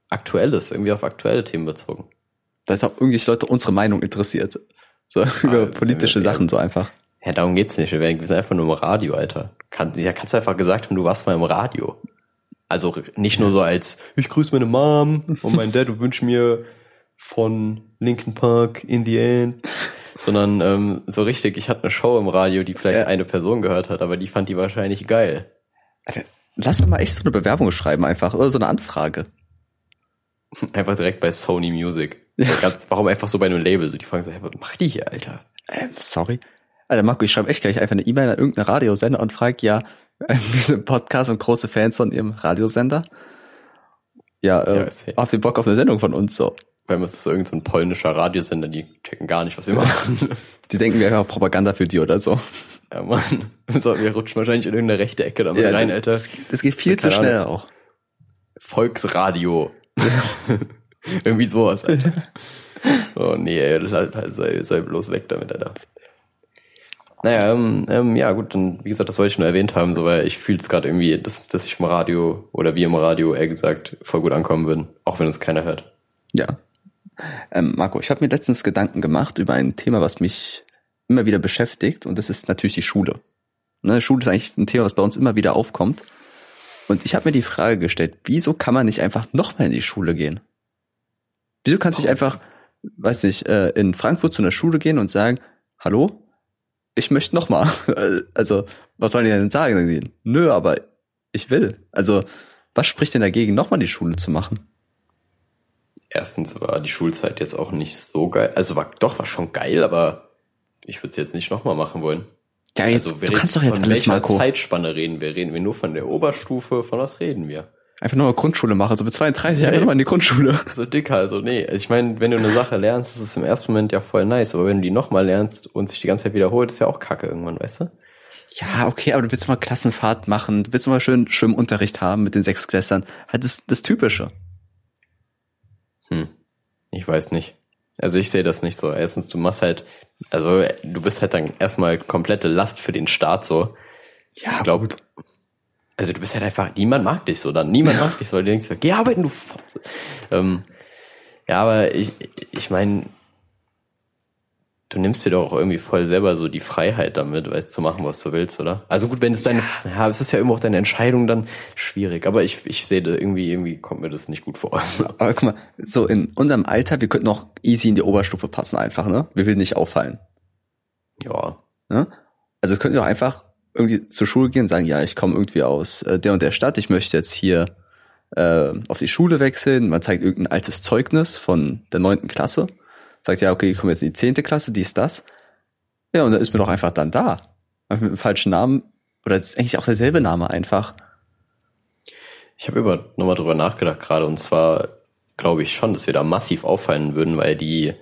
aktuelles, irgendwie auf aktuelle Themen bezogen. Da ist auch irgendwelche Leute unsere Meinung interessiert. So über politische. Sachen so einfach. Ja, darum geht's nicht. Wir wir sind einfach nur im Radio, Alter. Kann, ja, kannst du einfach gesagt haben, du warst mal im Radio. Also nicht nur so als, ich grüße meine Mom und mein Dad und wünsche mir von Linkin Park in the end, sondern ähm, so richtig, ich hatte eine Show im Radio, die vielleicht Ja. eine Person gehört hat, aber die fand die wahrscheinlich geil. Alter, lass doch mal echt so eine Bewerbung schreiben einfach oder so eine Anfrage. Einfach direkt bei Sony Music. So Ganz, warum einfach so bei einem Label? So, die fragen so, hey, was macht die hier, Alter? Ähm, sorry. Alter, Marco, ich schreibe echt gleich einfach eine E-Mail an irgendeinen Radiosender und frage, ja, wir sind Podcast und große Fans von ihrem Radiosender. Ja, äh, Ja, safe. habt ihr Bock auf eine Sendung von uns so? Weil es ist so irgendein so polnischer Radiosender, die checken gar nicht, was wir machen. Die denken, wir haben Propaganda für die oder so. ja, Mann. So, wir rutschen wahrscheinlich in irgendeine rechte Ecke damit rein, Alter. Das, das geht viel zu schnell Ahnung. auch. Volksradio. Irgendwie sowas, Alter. Oh nee, ey, das- das- sei, sei bloß weg damit, Alter. Naja, ähm, ähm, ja gut, dann wie gesagt, das wollte ich nur erwähnt haben, so weil ich fühle es gerade irgendwie, dass, dass ich im Radio oder wir im Radio eher gesagt voll gut ankommen würden, auch wenn uns keiner hört. Ja. Ähm, Marco, ich habe mir letztens Gedanken gemacht über ein Thema, was mich immer wieder beschäftigt und das ist natürlich die Schule. Ne, Schule ist eigentlich ein Thema, was bei uns immer wieder aufkommt. Und ich habe mir die Frage gestellt, wieso kann man nicht einfach nochmal in die Schule gehen? Wieso kannst du nicht einfach, weiß nicht, äh, in Frankfurt zu einer Schule gehen und sagen, hallo, ich möchte nochmal. Also, was sollen die denn sagen? Sagen die, nö, aber ich will. Also, was spricht denn dagegen, nochmal die Schule zu machen? Erstens war die Schulzeit jetzt auch nicht so geil, also war doch war schon geil, aber ich würde es jetzt nicht nochmal machen wollen. Ja, jetzt, also du kannst doch jetzt von alles, welcher Marco. Zeitspanne reden wir? Reden wir nur von der Oberstufe? Von was reden wir? Einfach nur mal Grundschule machen, so mit 32 Jahren Hey. nochmal in die Grundschule. So dicker, also nee. Ich meine, wenn du eine Sache lernst, ist es im ersten Moment ja voll nice, aber wenn du die nochmal lernst und sich die ganze Zeit wiederholt, ist ja auch kacke irgendwann, weißt du? Ja, okay, aber du willst mal Klassenfahrt machen, du willst mal schön Schwimmunterricht haben mit den Sechsklässlern. Halt das, das Typische. Hm. Ich weiß nicht. Also ich sehe das nicht so. Erstens, du machst halt, also du bist halt dann erstmal komplette Last für den Staat so. Ja, Ich glaube, also du bist halt einfach, niemand mag dich so dann. Niemand mag dich so. Du denkst, geh arbeiten, du Fotze. Ähm, ja, aber ich, ich meine, du nimmst dir doch auch irgendwie voll selber so die Freiheit damit, weißt zu machen, was du willst, oder? Also gut, wenn es deine, ja, es ist ja immer auch deine Entscheidung, dann schwierig. Aber ich, ich sehe da irgendwie, irgendwie kommt mir das nicht gut vor. Aber guck mal, so in unserem Alter, wir könnten auch easy in die Oberstufe passen einfach, ne? Wir würden nicht auffallen. ja, Ne? Also wir könnten auch einfach irgendwie zur Schule gehen und sagen, ja, ich komme irgendwie aus äh, der und der Stadt, ich möchte jetzt hier äh, auf die Schule wechseln. Man zeigt irgendein altes Zeugnis von der neunten Klasse. Sagt, ja, okay, ich komme jetzt in die zehnte Klasse, dies, das. Ja, und dann ist mir doch einfach dann da. Einfach mit dem falschen Namen. Oder ist eigentlich auch derselbe Name einfach. Ich habe über nochmal drüber nachgedacht gerade und zwar glaube ich schon, dass wir da massiv auffallen würden, weil die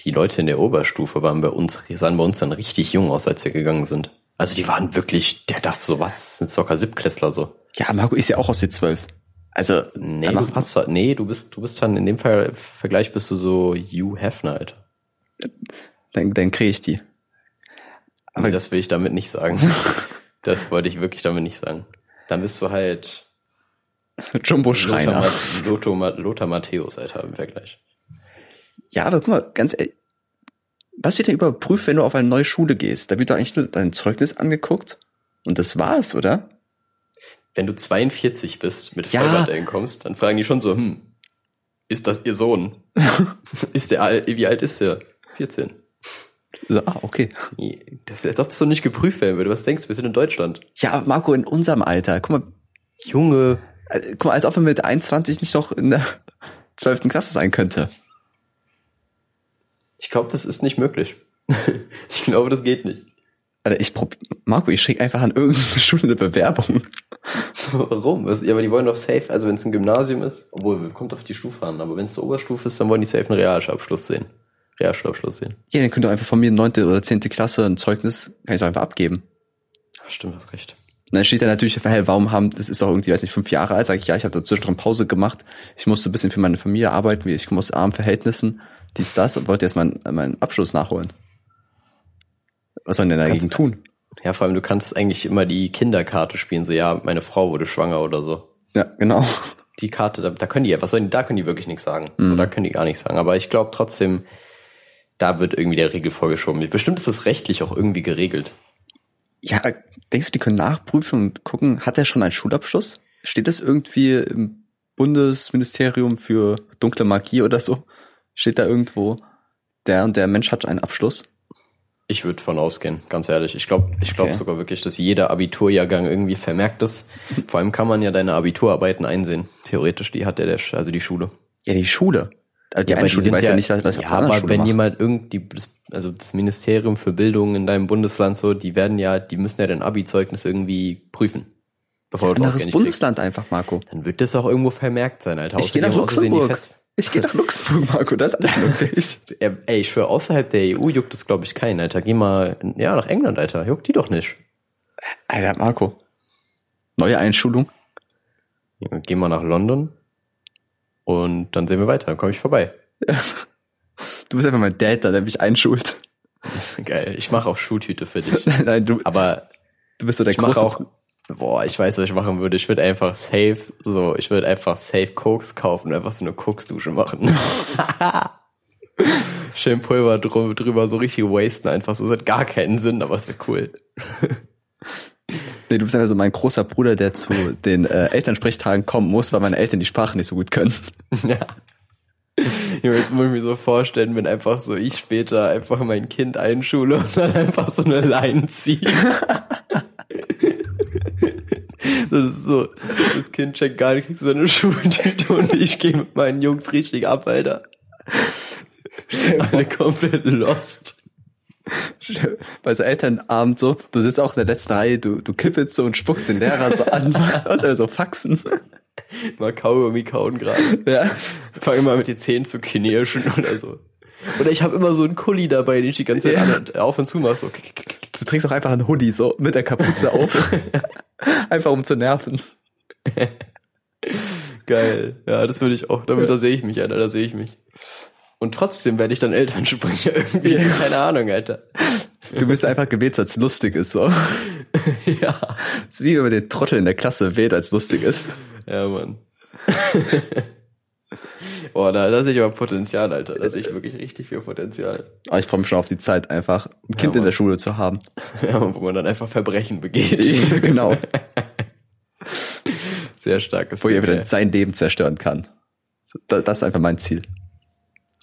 die Leute in der Oberstufe waren bei uns sahen bei uns dann richtig jung aus, als wir gegangen sind. Also die waren wirklich, der das so was, sind sogar Siebklässler so. Ja, Marco ist ja auch aus den zwölf. Also, Nee, du passt da- nee, du bist du bist dann in dem Fall Vergleich bist du so Hugh Hefner, Alter. dann, dann kriege ich die. Aber das will ich damit nicht sagen. das wollte ich wirklich damit nicht sagen. Dann bist du halt Jumbo Lothar, Schreiner. Lothar, Ma- Lothar Matthäus, Alter, im Vergleich. Ja, aber guck mal, ganz ehrlich, was wird denn überprüft, wenn du auf eine neue Schule gehst? Da wird doch eigentlich nur dein Zeugnis angeguckt und das war's, oder? Wenn du 42 bist, mit Ja. Vollbart-Einkommst, dann fragen die schon so, hm, ist das ihr Sohn? ist der alt, wie alt ist der? 14. So, ah, okay. Das ist, als ob das so nicht geprüft werden würde. Was denkst du, wir sind in Deutschland? Ja, Marco, in unserem Alter, guck mal, Junge. äh, guck mal, als ob man mit 21 nicht noch in der 12. Klasse sein könnte. Ich glaube, das ist nicht möglich. ich glaube, das geht nicht. Alter, ich prob Marco, ich schicke einfach an irgendeine Schule eine Bewerbung. Warum? Was, ja, aber die wollen doch safe, also wenn es ein Gymnasium ist, obwohl, kommt auf die Stufe an, aber wenn es eine Oberstufe ist, dann wollen die safe einen Realschulabschluss sehen. Realschulabschluss sehen. Ja, dann könnt ihr einfach von mir 9. oder 10. Klasse ein Zeugnis, kann ich doch einfach abgeben. Ach, stimmt, hast recht. Und dann steht da natürlich, hey, warum haben, das ist doch irgendwie, weiß nicht, fünf Jahre alt, sage ich, ja, ich habe dazwischen Pause gemacht, ich musste ein bisschen für meine Familie arbeiten, ich komme aus armen Verhältnissen, dies, das, und wollte jetzt meinen, meinen Abschluss nachholen. Was sollen denn dagegen Kannst- tun? Ja, vor allem, du kannst eigentlich immer die Kinderkarte spielen, so ja, meine Frau wurde schwanger oder so. Ja, genau. Die Karte, da, da können die, was sollen die, da können die wirklich nichts sagen. So, da können die gar nichts sagen. Aber ich glaube trotzdem, da wird irgendwie der Regel vorgeschoben. Bestimmt ist das rechtlich auch irgendwie geregelt. Ja, denkst du, die können nachprüfen und gucken, hat er schon einen Schulabschluss? Steht das irgendwie im Bundesministerium für dunkle Magie oder so? Steht da irgendwo, der und der Mensch hat einen Abschluss? Ich würde von ausgehen, ganz ehrlich. Ich glaube ich glaub Okay. sogar wirklich, dass jeder Abiturjahrgang irgendwie vermerkt ist. Vor allem kann man ja deine Abiturarbeiten einsehen. Theoretisch, die hat ja der, also die Schule. Ja, die Schule. Also die Ja, eine aber die Schule sind weiß ja, nicht, was ja, aber Schule wenn mache. jemand irgendwie, also das Ministerium für Bildung in deinem Bundesland so, die werden ja, die müssen ja dein Abi-Zeugnis irgendwie prüfen. Bevor du das Anderes ausgehend kriegst. Bundesland einfach, Marco. Dann wird das auch irgendwo vermerkt sein, Alter. Ich gehe nach die Luxemburg. Ich gehe nach Luxemburg, Marco, das ist alles möglich. Ja, Ey, ich schwöre, außerhalb der EU juckt es, glaube ich, keinen, Alter. Geh mal, ja, nach England, Alter. Juckt die doch nicht. Alter, Marco. Neue Einschulung? Ja, Geh mal nach London und dann sehen wir weiter. Dann komme ich vorbei. Du bist einfach mein Dad, da, der mich einschult. Geil. Ich mache auch Schuhtüte für dich. Nein, du, Aber du bist so der ich mache große auch, boah, ich weiß, was ich machen würde. Ich würde einfach safe, so, ich würde einfach safe Koks kaufen und einfach so eine Koksdusche machen. Schön Pulver drü- drüber, so richtig wasten einfach. So, das hat gar keinen Sinn, aber es wäre cool. Nee, du bist einfach so mein großer Bruder, der zu den äh, Elternsprechtagen kommen muss, weil meine Eltern die Sprache nicht so gut können. Ja. Junge, Jetzt muss ich mir so vorstellen, wenn einfach so ich später einfach mein Kind einschule und dann einfach so eine Line ziehe. so, das ist so, das Kind checkt gar nicht, kriegt so eine Schultüte und ich gehe mit meinen Jungs richtig ab, Alter. Alle komplett lost. Bei so Elternabend so, du sitzt auch in der letzten Reihe, du, du kippelst so und spuckst den Lehrer so an, was er so Faxen. Mal Kaugummi kauen gerade. Ja. Fang immer mit den Zähnen zu knirschen oder so. Oder ich habe immer so einen Kuli dabei, den ich die ganze Zeit Ja. an und auf und zu mache. So. Du trägst auch einfach einen Hoodie so mit der Kapuze auf. einfach um zu nerven. Geil. Ja, das würde ich auch. Damit, da sehe ich mich, Alter, da sehe ich mich. Und trotzdem werde ich dann Elternsprecher irgendwie. So, keine Ahnung, Alter. Du bist einfach gewählt, als lustig ist so. Ja. Das ist wie wenn man den Trottel in der Klasse wählt, als lustig ist. Ja, Mann. Boah, da, da sehe ich aber Potenzial, Alter. Da sehe ich wirklich richtig viel Potenzial. Aber ich freue mich schon auf die Zeit, einfach ein Kind Ja, in der. Schule zu haben. Ja, wo man dann einfach Verbrechen begeht. genau. Sehr starkes Wo er ey. sein Leben zerstören kann. So, da- Das ist einfach mein Ziel.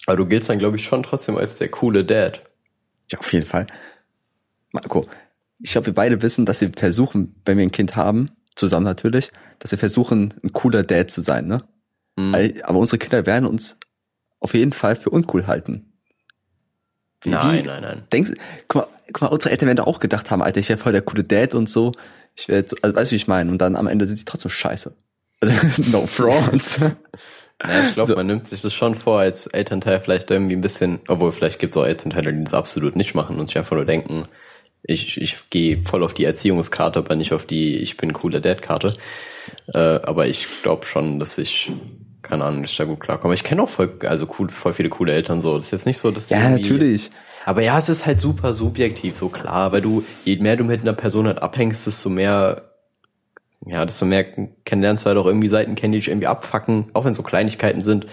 Aber du giltst dann, glaube ich, schon trotzdem als der coole Dad. Ja, auf jeden Fall. Marco, ich glaube, wir beide wissen, dass wir versuchen, wenn wir ein Kind haben, zusammen natürlich, dass wir versuchen, ein cooler Dad zu sein, ne? Hm. Weil- Aber unsere Kinder werden uns auf jeden Fall für uncool halten. Wie- Nein, nein, nein. Denkst, guck mal, guck mal, unsere Eltern werden da auch gedacht haben, Alter, ich wäre voll der coole Dad und so. Ich werde, so, also weißt du, wie ich meine? Und dann am Ende sind die trotzdem scheiße. Also, no front. Naja, ich glaube, So. man nimmt sich das schon vor, als Elternteil vielleicht irgendwie ein bisschen, obwohl vielleicht gibt es auch Elternteile, die das absolut nicht machen und sich einfach nur denken, ich, ich gehe voll auf die Erziehungskarte, aber nicht auf die Ich bin cooler Dad-Karte. Äh, aber ich glaube schon, dass ich, keine Ahnung, ich da gut klarkomme. Ich kenne auch voll, also cool, voll viele coole Eltern so. Das ist jetzt nicht so, dass die ja, natürlich. Aber ja, es ist halt super subjektiv, so klar, weil du, je mehr du mit einer Person halt abhängst, desto mehr, ja, desto mehr kennenlernst du halt auch irgendwie Seiten kennen, die dich irgendwie abfacken, auch wenn so Kleinigkeiten sind.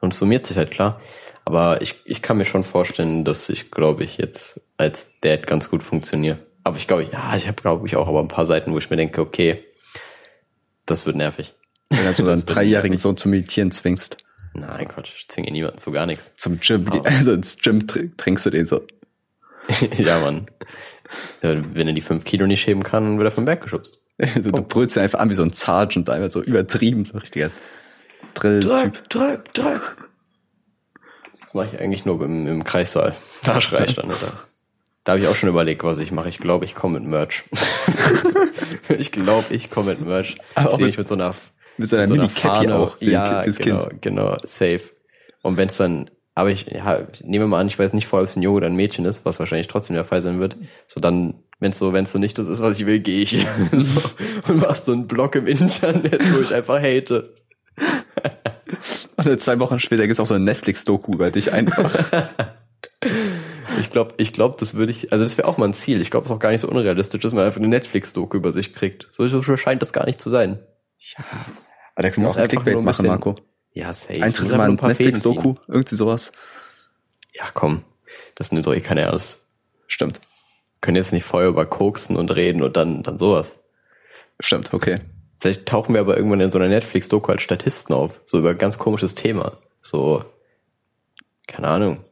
Und es summiert sich halt klar. Aber ich, ich kann mir schon vorstellen, dass ich, glaube ich, jetzt als Dad ganz gut funktioniere. Aber ich glaube, ja, ich habe, glaube ich, auch aber ein paar Seiten, wo ich mir denke, okay, das wird nervig. Wenn du so Das deinen dreijährigen. Sohn zum Meditieren zwingst. Nein, Quatsch, ich zwinge niemanden zu gar nichts. Zum Gym. Aber- Also ins Gym tr- trinkst du den so. ja, Mann. Wenn er die fünf Kilo nicht heben kann, dann wird er vom Berg geschubst. Du, du brüllst ihn einfach an wie so ein Sergeant, einfach so übertrieben, so ein richtiger drill Drück, drück, drück. Das mache ich eigentlich nur im, im Kreissaal. Da schrei ich dann, oder? Da habe ich auch schon überlegt, was ich mache. Ich glaube, ich komme mit Merch. ich glaube, ich komme mit Merch. Aber Ich sehe mich mit so einer, mit so einer Mini-Cappy auch Ja, das genau, Kind. genau, safe. Und wenn es dann, aber ich ja, ich nehme mal an, ich weiß nicht vorher, ob es ein Junge oder ein Mädchen ist, was wahrscheinlich trotzdem der Fall sein wird. So dann, wenn es so, wenn es so nicht das ist, was ich will, gehe ich so, und mach so einen Blog im Internet, wo ich einfach hate. Und dann zwei Wochen später gibt's auch so eine Netflix-Doku über dich einfach. Ich glaube, ich glaube, das würde ich, also das wäre auch mal ein Ziel. Ich glaube, es ist auch gar nicht so unrealistisch, dass man einfach eine Netflix-Doku über sich kriegt. So, so scheint das gar nicht zu sein. Ja. Aber können wir auch ein Clickbait machen, Marco. Ja, safe. Eintritt mal ein Netflix-Doku, irgendwie sowas. Ja, komm. Das nimmt doch eh keiner ernst. Stimmt. Können jetzt nicht vorher über koksen und reden und dann, dann sowas. Stimmt, okay. Vielleicht tauchen wir aber irgendwann in so einer Netflix-Doku als Statisten auf. So über ein ganz komisches Thema. So, keine Ahnung.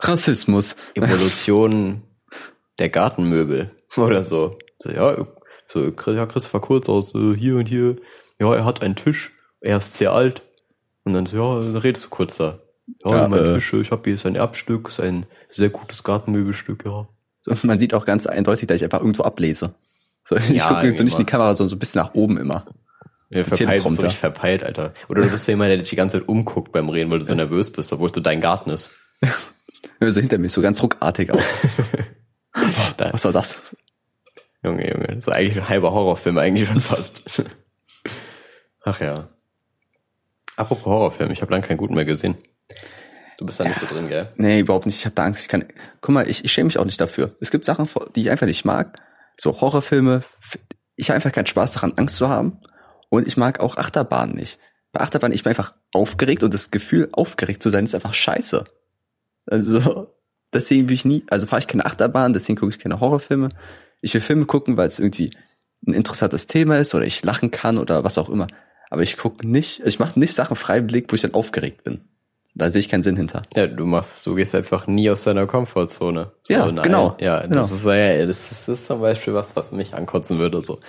Rassismus. Evolution der Gartenmöbel oder so. so ja, so, ja, Christopher Kurz aus äh, hier und hier. Ja, er hat einen Tisch. Er ist sehr alt. Und dann so, ja, dann redest du kurz da. Ja, ja mein äh, Tisch, ich habe hier sein Erbstück, sein sehr gutes Gartenmöbelstück, ja. So, man sieht auch ganz eindeutig, dass ich einfach irgendwo ablese. So, ich ja, gucke so nicht in die Kamera, sondern so ein bisschen nach oben immer. Ja, verpeilt bist du verpeilt, Alter. Oder du bist so jemand, der dich die ganze Zeit umguckt beim Reden, weil du so nervös bist, obwohl du dein Garten ist. Ja, so hinter mir, so ganz ruckartig auch. Was war das? Junge, Junge, das ist eigentlich ein halber Horrorfilm, eigentlich schon fast. Ach ja. Apropos Horrorfilm, ich habe lange keinen guten mehr gesehen. Du bist da ja. nicht so drin, gell? Nee, überhaupt nicht. Ich habe da Angst. Ich kann. Guck mal, ich, ich schäme mich auch nicht dafür. Es gibt Sachen, die ich einfach nicht mag. So Horrorfilme. Ich habe einfach keinen Spaß daran, Angst zu haben. Und ich mag auch Achterbahn nicht. Bei Achterbahn, ich bin einfach aufgeregt und das Gefühl, aufgeregt zu sein, ist einfach scheiße. Also, deswegen will ich nie, also fahre ich keine Achterbahn, deswegen gucke ich keine Horrorfilme. Ich will Filme gucken, weil es irgendwie ein interessantes Thema ist oder ich lachen kann oder was auch immer. Aber ich gucke nicht, ich mache nicht Sachen freiwillig, wo ich dann aufgeregt bin. Da sehe ich keinen Sinn hinter. Ja, du machst, du gehst einfach nie aus deiner Komfortzone. So, ja, nein. genau. Ja, genau. das ist ja, das ist, das ist zum Beispiel was, was mich ankotzen würde. So.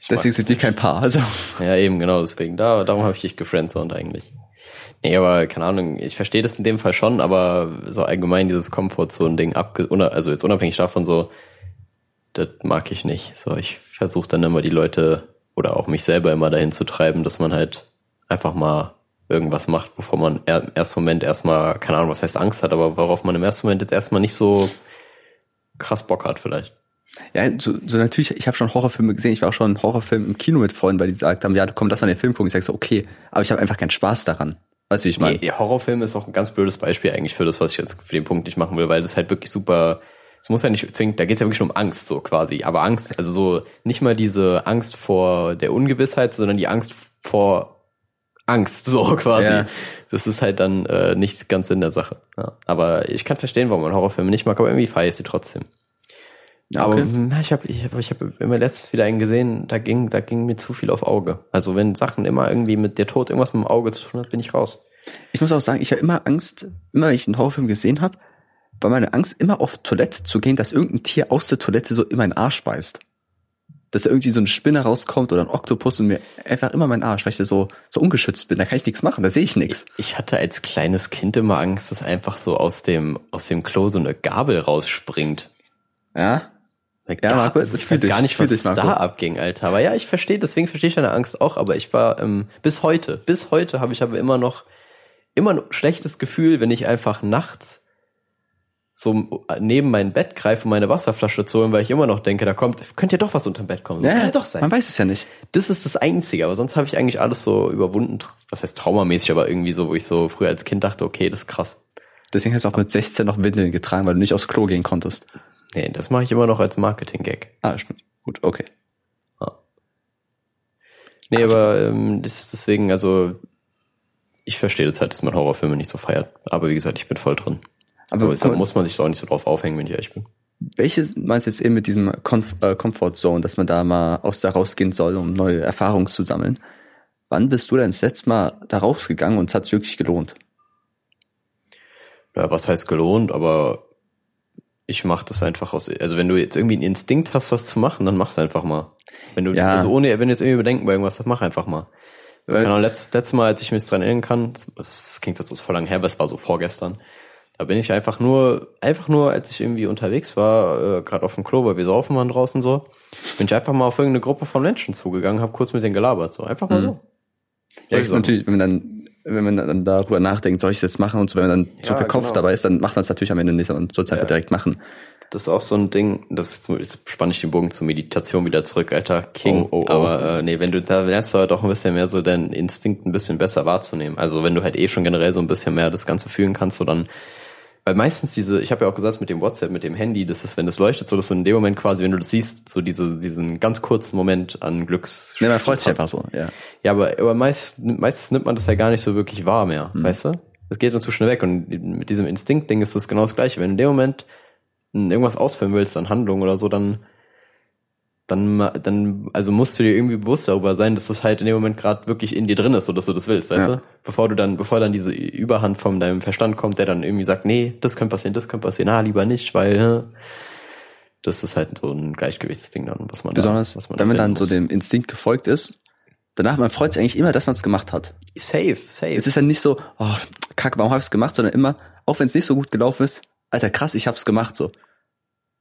Ich deswegen sind wir kein Paar. Also. Ja, eben genau. Deswegen da, darum habe ich dich gefriendzoned eigentlich. Nee, aber keine Ahnung. Ich verstehe das in dem Fall schon, aber so allgemein dieses Komfortzone-Ding abge, also jetzt unabhängig davon so, das mag ich nicht. So, ich versuche dann immer die Leute oder auch mich selber immer dahin zu treiben, dass man halt einfach mal irgendwas macht, bevor man im ersten Moment erstmal, keine Ahnung, was heißt Angst hat, aber worauf man im ersten Moment jetzt erstmal nicht so krass Bock hat vielleicht. Ja, so, so natürlich, ich habe schon Horrorfilme gesehen, ich war auch schon Horrorfilm im Kino mit Freunden, weil die gesagt haben, ja, komm, lass mal den Film gucken. Ich sag so, okay, aber ich habe einfach keinen Spaß daran. Weißt du, wie ich meine? Nee, Horrorfilm ist auch ein ganz blödes Beispiel eigentlich für das, was ich jetzt für den Punkt nicht machen will, weil das halt wirklich super, es muss ja nicht zwingend, da geht's ja wirklich schon um Angst so quasi, aber Angst, also so nicht mal diese Angst vor der Ungewissheit, sondern die Angst vor Angst, so quasi. Ja. Das ist halt dann äh, nicht ganz in der Sache. Ja. Aber ich kann verstehen, warum man Horrorfilme nicht mag, aber irgendwie feiere ich sie trotzdem. Okay. Aber ich habe ich hab, ich hab immer letztes wieder einen gesehen, da ging, da ging mir zu viel auf Auge. Also wenn Sachen immer irgendwie mit der Tod irgendwas mit dem Auge zu tun hat, bin ich raus. Ich muss auch sagen, ich habe immer Angst, immer wenn ich einen Horrorfilm gesehen habe, war meine Angst, immer auf Toilette zu gehen, dass irgendein Tier aus der Toilette so in meinen Arsch beißt dass da irgendwie so eine Spinne rauskommt oder ein Oktopus und mir einfach immer mein Arsch, weil ich da so, so ungeschützt bin. Da kann ich nichts machen, da sehe ich nichts. Ich hatte als kleines Kind immer Angst, dass einfach so aus dem, aus dem Klo so eine Gabel rausspringt. Ja? Ja, Marco, ich weiß gar nicht, was dich, da abging, Alter. Aber ja, ich verstehe, deswegen verstehe ich deine Angst auch, aber ich war, ähm, bis heute, bis heute habe ich aber immer noch, immer ein schlechtes Gefühl, wenn ich einfach nachts so neben mein Bett greife, um meine Wasserflasche zu holen, weil ich immer noch denke, da kommt, könnte ja doch was unterm Bett kommen. Das ja, kann ja doch sein. Man weiß es ja nicht. Das ist das Einzige, aber sonst habe ich eigentlich alles so überwunden, was heißt traumamäßig, aber irgendwie so, wo ich so früher als Kind dachte, okay, das ist krass. Deswegen hast du auch mit 16 noch Windeln getragen, weil du nicht aufs Klo gehen konntest. Nee, das mache ich immer noch als Marketing-Gag. Ah, stimmt. Gut, okay. Ja. Nee, aber ähm, das, deswegen, also ich verstehe das halt, dass man Horrorfilme nicht so feiert. Aber wie gesagt, ich bin voll drin. Aber, Aber deshalb muss man sich auch nicht so drauf aufhängen, wenn ich ehrlich bin. Welche meinst du jetzt eben mit diesem Comf äh, Comfort Zone, dass man da mal aus da rausgehen soll, um neue Erfahrungen zu sammeln? Wann bist du denn das letzte Mal da rausgegangen und es hat sich wirklich gelohnt? Ja, was heißt gelohnt, aber ich mach das einfach aus. Also wenn du jetzt irgendwie einen Instinkt hast, was zu machen, dann mach's einfach mal. Wenn du ja. also ohne, wenn du jetzt irgendwie bedenken bei irgendwas, mach einfach mal. So, genau, letztes, letztes Mal, als ich mich dran erinnern kann, das, das klingt jetzt so voll lang her, aber es war so vorgestern. Da bin ich einfach nur, einfach nur, als ich irgendwie unterwegs war, äh, gerade auf dem Klo, weil wir saufen waren draußen so, bin ich einfach mal auf irgendeine Gruppe von Menschen zugegangen, habe kurz mit denen gelabert, so einfach mal mhm. so. Ja, ist natürlich, wenn man dann, wenn man dann darüber nachdenkt, soll ich das jetzt machen und so, wenn man dann ja, so viel Kopf genau. dabei ist, dann macht man es natürlich am Ende nicht und soll es einfach ja. direkt machen. Das ist auch so ein Ding, das ist, spanne ich den Bogen zur Meditation wieder zurück, Alter, King. Oh, oh, oh. Aber äh, nee, wenn du da lernst du halt auch ein bisschen mehr so deinen Instinkt ein bisschen besser wahrzunehmen. Also wenn du halt eh schon generell so ein bisschen mehr das Ganze fühlen kannst, so dann Weil meistens diese, ich habe ja auch gesagt, mit dem WhatsApp, mit dem Handy, das ist, wenn das leuchtet, so dass du in dem Moment quasi, wenn du das siehst, so diese, diesen ganz kurzen Moment an Glücks. Ne, man freut sich einfach so, ja. Ja, aber, aber meist, meistens nimmt man das ja gar nicht so wirklich wahr mehr, Mhm. weißt du? Das geht dann zu schnell weg und mit diesem Instinkt-Ding ist das genau das gleiche. Wenn du in dem Moment irgendwas ausführen willst an Handlung oder so, dann, dann, dann, also musst du dir irgendwie bewusst darüber sein, dass das halt in dem Moment gerade wirklich in dir drin ist, so dass du das willst, weißt Ja. du? Bevor du dann, bevor dann diese Überhand von deinem Verstand kommt, der dann irgendwie sagt, nee, das könnte passieren, das könnte passieren, ah, lieber nicht, weil, äh, das ist halt so ein Gleichgewichtsding dann, was man Besonders, da, was man wenn man da dann finden so dem Instinkt gefolgt ist. Danach, man freut sich eigentlich immer, dass man es gemacht hat. muss. Safe, safe. Es ist dann nicht so, oh, kacke, warum habe ich es gemacht, sondern immer, auch wenn es nicht so gut gelaufen ist, alter krass, ich hab's gemacht so.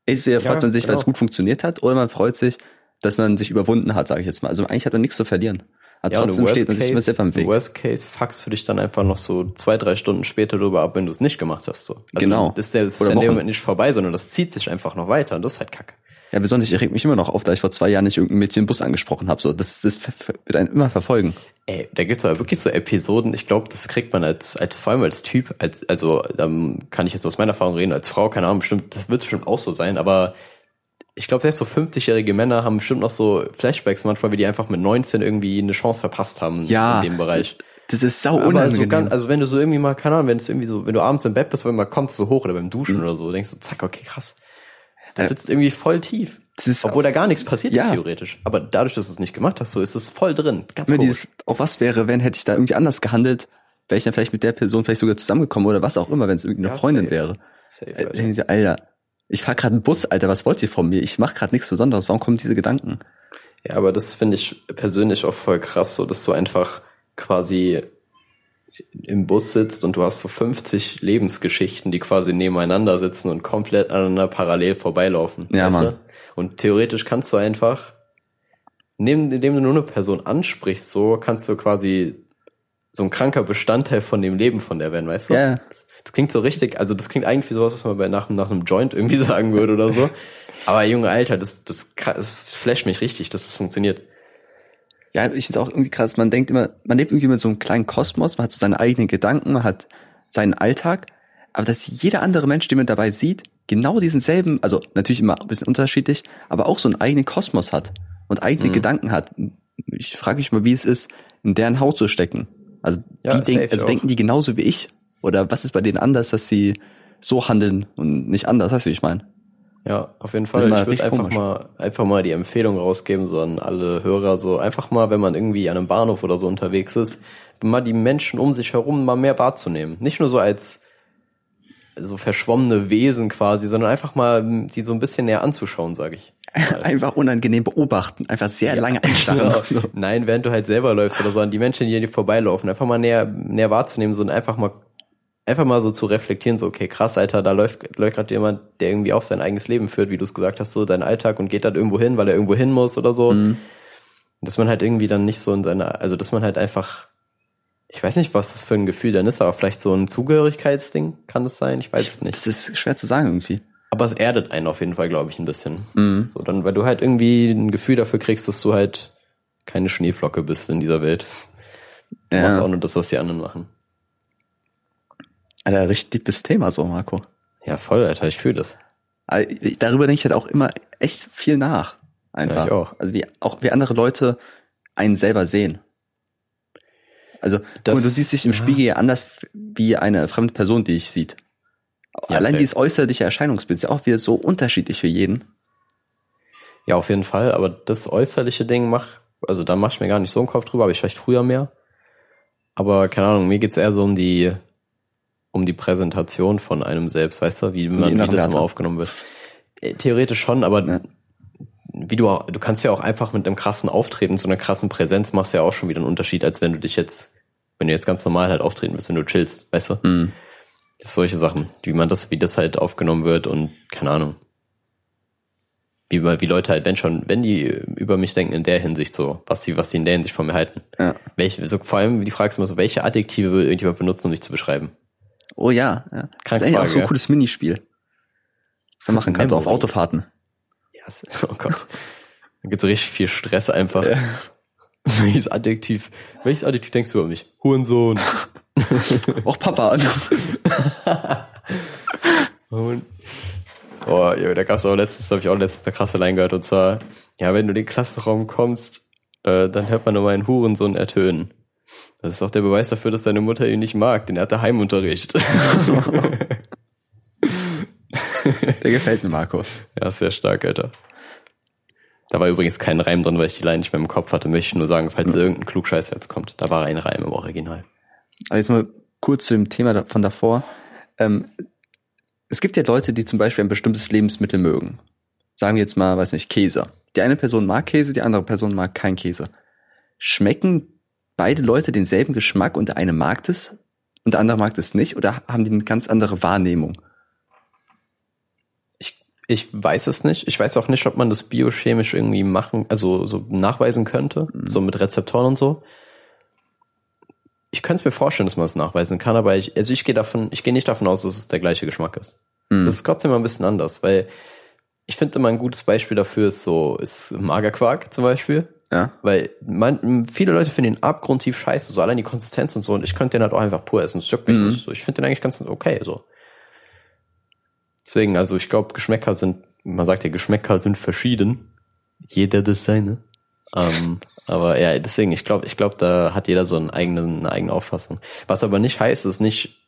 Entweder Ja, freut man sich, weil es genau. gut funktioniert hat, oder man freut sich, dass man sich überwunden hat, sage ich jetzt mal. Also eigentlich hat man nichts zu verlieren. Aber Ja, trotzdem steht man sich immer selber im Weg. Worst Case fuckst du dich dann einfach noch so zwei, drei Stunden später drüber ab, wenn du es nicht gemacht hast. So. Also Genau. Das ist, ja- das ist ja in dem. Moment nicht vorbei, sondern das zieht sich einfach noch weiter und das ist halt kacke. Ja, besonders, ich reg mich immer noch auf, da ich vor zwei Jahren nicht irgendein Mädchen im Bus angesprochen habe. So, das, das wird einen immer verfolgen. Ey, da gibt's aber wirklich so Episoden, ich glaube, das kriegt man als, als vor allem als Typ, als, also ähm, kann ich jetzt aus meiner Erfahrung reden, als Frau, keine Ahnung, bestimmt, das wird bestimmt auch so sein, aber ich glaube, selbst so 50-jährige Männer haben bestimmt noch so Flashbacks manchmal, wie die einfach mit 19 irgendwie eine Chance verpasst haben Ja. in dem Bereich. Das ist sau Aber unangenehm. so ganz, also wenn du so irgendwie mal, keine Ahnung, wenn es irgendwie so, wenn du abends im Bett bist, wenn man kommt so hoch oder beim Mhm. Duschen oder so, denkst du, zack, okay, krass. Das Ja. sitzt irgendwie voll tief. Obwohl da gar nichts passiert Ja. ist theoretisch. Aber dadurch, dass du es nicht gemacht hast, so ist es voll drin. Ganz immer dieses, auch was wäre, wenn hätte ich da irgendwie anders gehandelt, wäre ich dann vielleicht mit der Person vielleicht sogar zusammengekommen oder was auch immer, wenn es irgendeine Ja, Freundin safe. wäre. Safe, Äh, Alter. sie, Alter, ich fahr gerade einen Bus, Alter, was wollt ihr von mir? Ich mache gerade nichts Besonderes. Warum kommen diese Gedanken? Ja, aber das finde ich persönlich auch voll krass, so dass du einfach quasi im Bus sitzt und du hast so 50 Lebensgeschichten, die quasi nebeneinander sitzen und komplett aneinander parallel vorbeilaufen. Ja, weißt du? Mann. Und theoretisch kannst du einfach, neben, indem du nur eine Person ansprichst, so kannst du quasi so ein kranker Bestandteil von dem Leben von der werden, weißt du? Ja. Das klingt so richtig, also das klingt eigentlich wie sowas, was man bei nach, nach einem Joint irgendwie sagen würde oder so. Aber Junge, Alter, das, das, das flasht mich richtig, dass das funktioniert. Ja, ich finde auch irgendwie krass, man denkt immer, man lebt irgendwie mit so einem kleinen Kosmos, man hat so seine eigenen Gedanken, man hat seinen Alltag, aber dass jeder andere Mensch, den man dabei sieht, genau diesen selben, also natürlich immer ein bisschen unterschiedlich, aber auch so einen eigenen Kosmos hat und eigene Mhm. Gedanken hat. Ich frage mich mal, wie es ist, in deren Haut zu stecken. Also, Ja, wie denk, also denken die genauso wie ich? Oder was ist bei denen anders, dass sie so handeln und nicht anders, weißt du, wie ich meine? Ja, auf jeden Fall. Ich würde einfach komisch. mal, einfach mal die Empfehlung rausgeben, so an alle Hörer, so einfach mal, wenn man irgendwie an einem Bahnhof oder so unterwegs ist, mal die Menschen um sich herum mal mehr wahrzunehmen. Nicht nur so als so verschwommene Wesen quasi, sondern einfach mal die so ein bisschen näher anzuschauen, sage ich. Einfach unangenehm beobachten, einfach sehr lange anstarren. Genau. Nein, während du halt selber läufst oder so, an die Menschen, die dir vorbeilaufen, einfach mal näher, näher wahrzunehmen, so und einfach mal, einfach mal so zu reflektieren, so, okay, krass, Alter, da läuft, läuft gerade jemand, der irgendwie auch sein eigenes Leben führt, wie du es gesagt hast, so dein Alltag und geht dann irgendwo hin, weil er irgendwo hin muss oder so. Mhm. Dass man halt irgendwie dann nicht so in seiner, also dass man halt einfach, ich weiß nicht, was das für ein Gefühl dann ist, aber vielleicht so ein Zugehörigkeitsding kann es sein, ich weiß es nicht. Das ist schwer zu sagen irgendwie. Aber es erdet einen auf jeden Fall, glaube ich, ein bisschen. Mhm. So, dann, weil du halt irgendwie ein Gefühl dafür kriegst, dass du halt keine Schneeflocke bist in dieser Welt. Du Ja. machst auch nur das, was die anderen machen. Alter, richtig dickes Thema so, Marco. Ja, voll, Alter, ich fühle das. Aber ich- Darüber denke ich halt auch immer echt viel nach. Einfach. Ja, ich auch. Also wie auch wie andere Leute einen selber sehen. Also Das- du siehst dich im ja. Spiegel ja anders wie eine fremde Person, die dich sieht. Ja, Allein dieses äußerliche Erscheinungsbild ist ja auch wieder so unterschiedlich für jeden. Ja, auf jeden Fall, aber das äußerliche Ding mach, also da mach ich mir gar nicht so einen Kopf drüber, aber ich vielleicht früher mehr. Aber keine Ahnung, mir geht's eher so um die, um die Präsentation von einem selbst, weißt du, wie man, wie das immer aufgenommen wird. Äh, Theoretisch schon, aber Ja. wie du auch, du kannst ja auch einfach mit einem krassen Auftreten, so einer krassen Präsenz machst du ja auch schon wieder einen Unterschied, als wenn du dich jetzt, wenn du jetzt ganz normal halt auftreten willst, wenn du chillst, weißt du? Mhm. Solche Sachen, wie man das, wie das halt aufgenommen wird und keine Ahnung. Wie, wie Leute halt, wenn schon, wenn die über mich denken in der Hinsicht so, was sie, was sie in der Hinsicht von mir halten. Ja. Welche, so, vor allem die Frage ist immer so, welche Adjektive will irgendjemand benutzen, um dich zu beschreiben? Oh ja, ja. Das Kranke ist eigentlich auch so ein ja. cooles Minispiel. Was man machen kann, so auf. Autofahrten. Ja, yes. oh Gott. Da gibt's so richtig viel Stress einfach. Welches Adjektiv, welches Adjektiv denkst du über mich? Hurensohn. Auch Papa. ja, da gab's auch letztens, habe ich auch letztens eine krasse Line gehört und zwar, ja, wenn du in den Klassenraum kommst, äh, dann hört man nur meinen Hurensohn ertönen. Das ist auch der Beweis dafür, dass deine Mutter ihn nicht mag, denn er hatte Heimunterricht. Der gefällt mir, Marco. Ja, sehr stark, Alter. Da war übrigens kein Reim drin, weil ich die Line nicht mehr im Kopf hatte. Möchte ich nur sagen, falls irgendein Klugscheiß jetzt kommt. Da war ein Reim im Original. Aber jetzt mal kurz zu dem Thema von davor. Ähm, es gibt ja Leute, die zum Beispiel ein bestimmtes Lebensmittel mögen. Sagen wir jetzt mal, weiß nicht, Käse. Die eine Person mag Käse, die andere Person mag kein Käse. Schmecken beide Leute denselben Geschmack und der eine mag es und der andere mag es nicht oder haben die eine ganz andere Wahrnehmung? Ich, ich weiß es nicht. Ich weiß auch nicht, ob man das biochemisch irgendwie machen, also so nachweisen könnte, mhm. so mit Rezeptoren und so. Ich könnte es mir vorstellen, dass man es nachweisen kann, aber ich, also ich gehe davon, ich gehe nicht davon aus, dass es der gleiche Geschmack ist. Mhm. Das ist trotzdem mal ein bisschen anders, weil ich finde immer ein gutes Beispiel dafür ist so, ist Magerquark zum Beispiel. Ja. Weil man, viele Leute finden ihn abgrundtief scheiße, so allein die Konsistenz und so, und ich könnte den halt auch einfach pur essen. Das juckt mich mhm. nicht. So, ich finde den eigentlich ganz okay, so. Deswegen, also ich glaube, Geschmäcker sind, man sagt ja, Geschmäcker sind verschieden. Jeder das seine. Ähm, aber ja, deswegen, ich glaube, ich glaube, da hat jeder so einen eigenen, eine eigene Auffassung. Was aber nicht heißt, ist nicht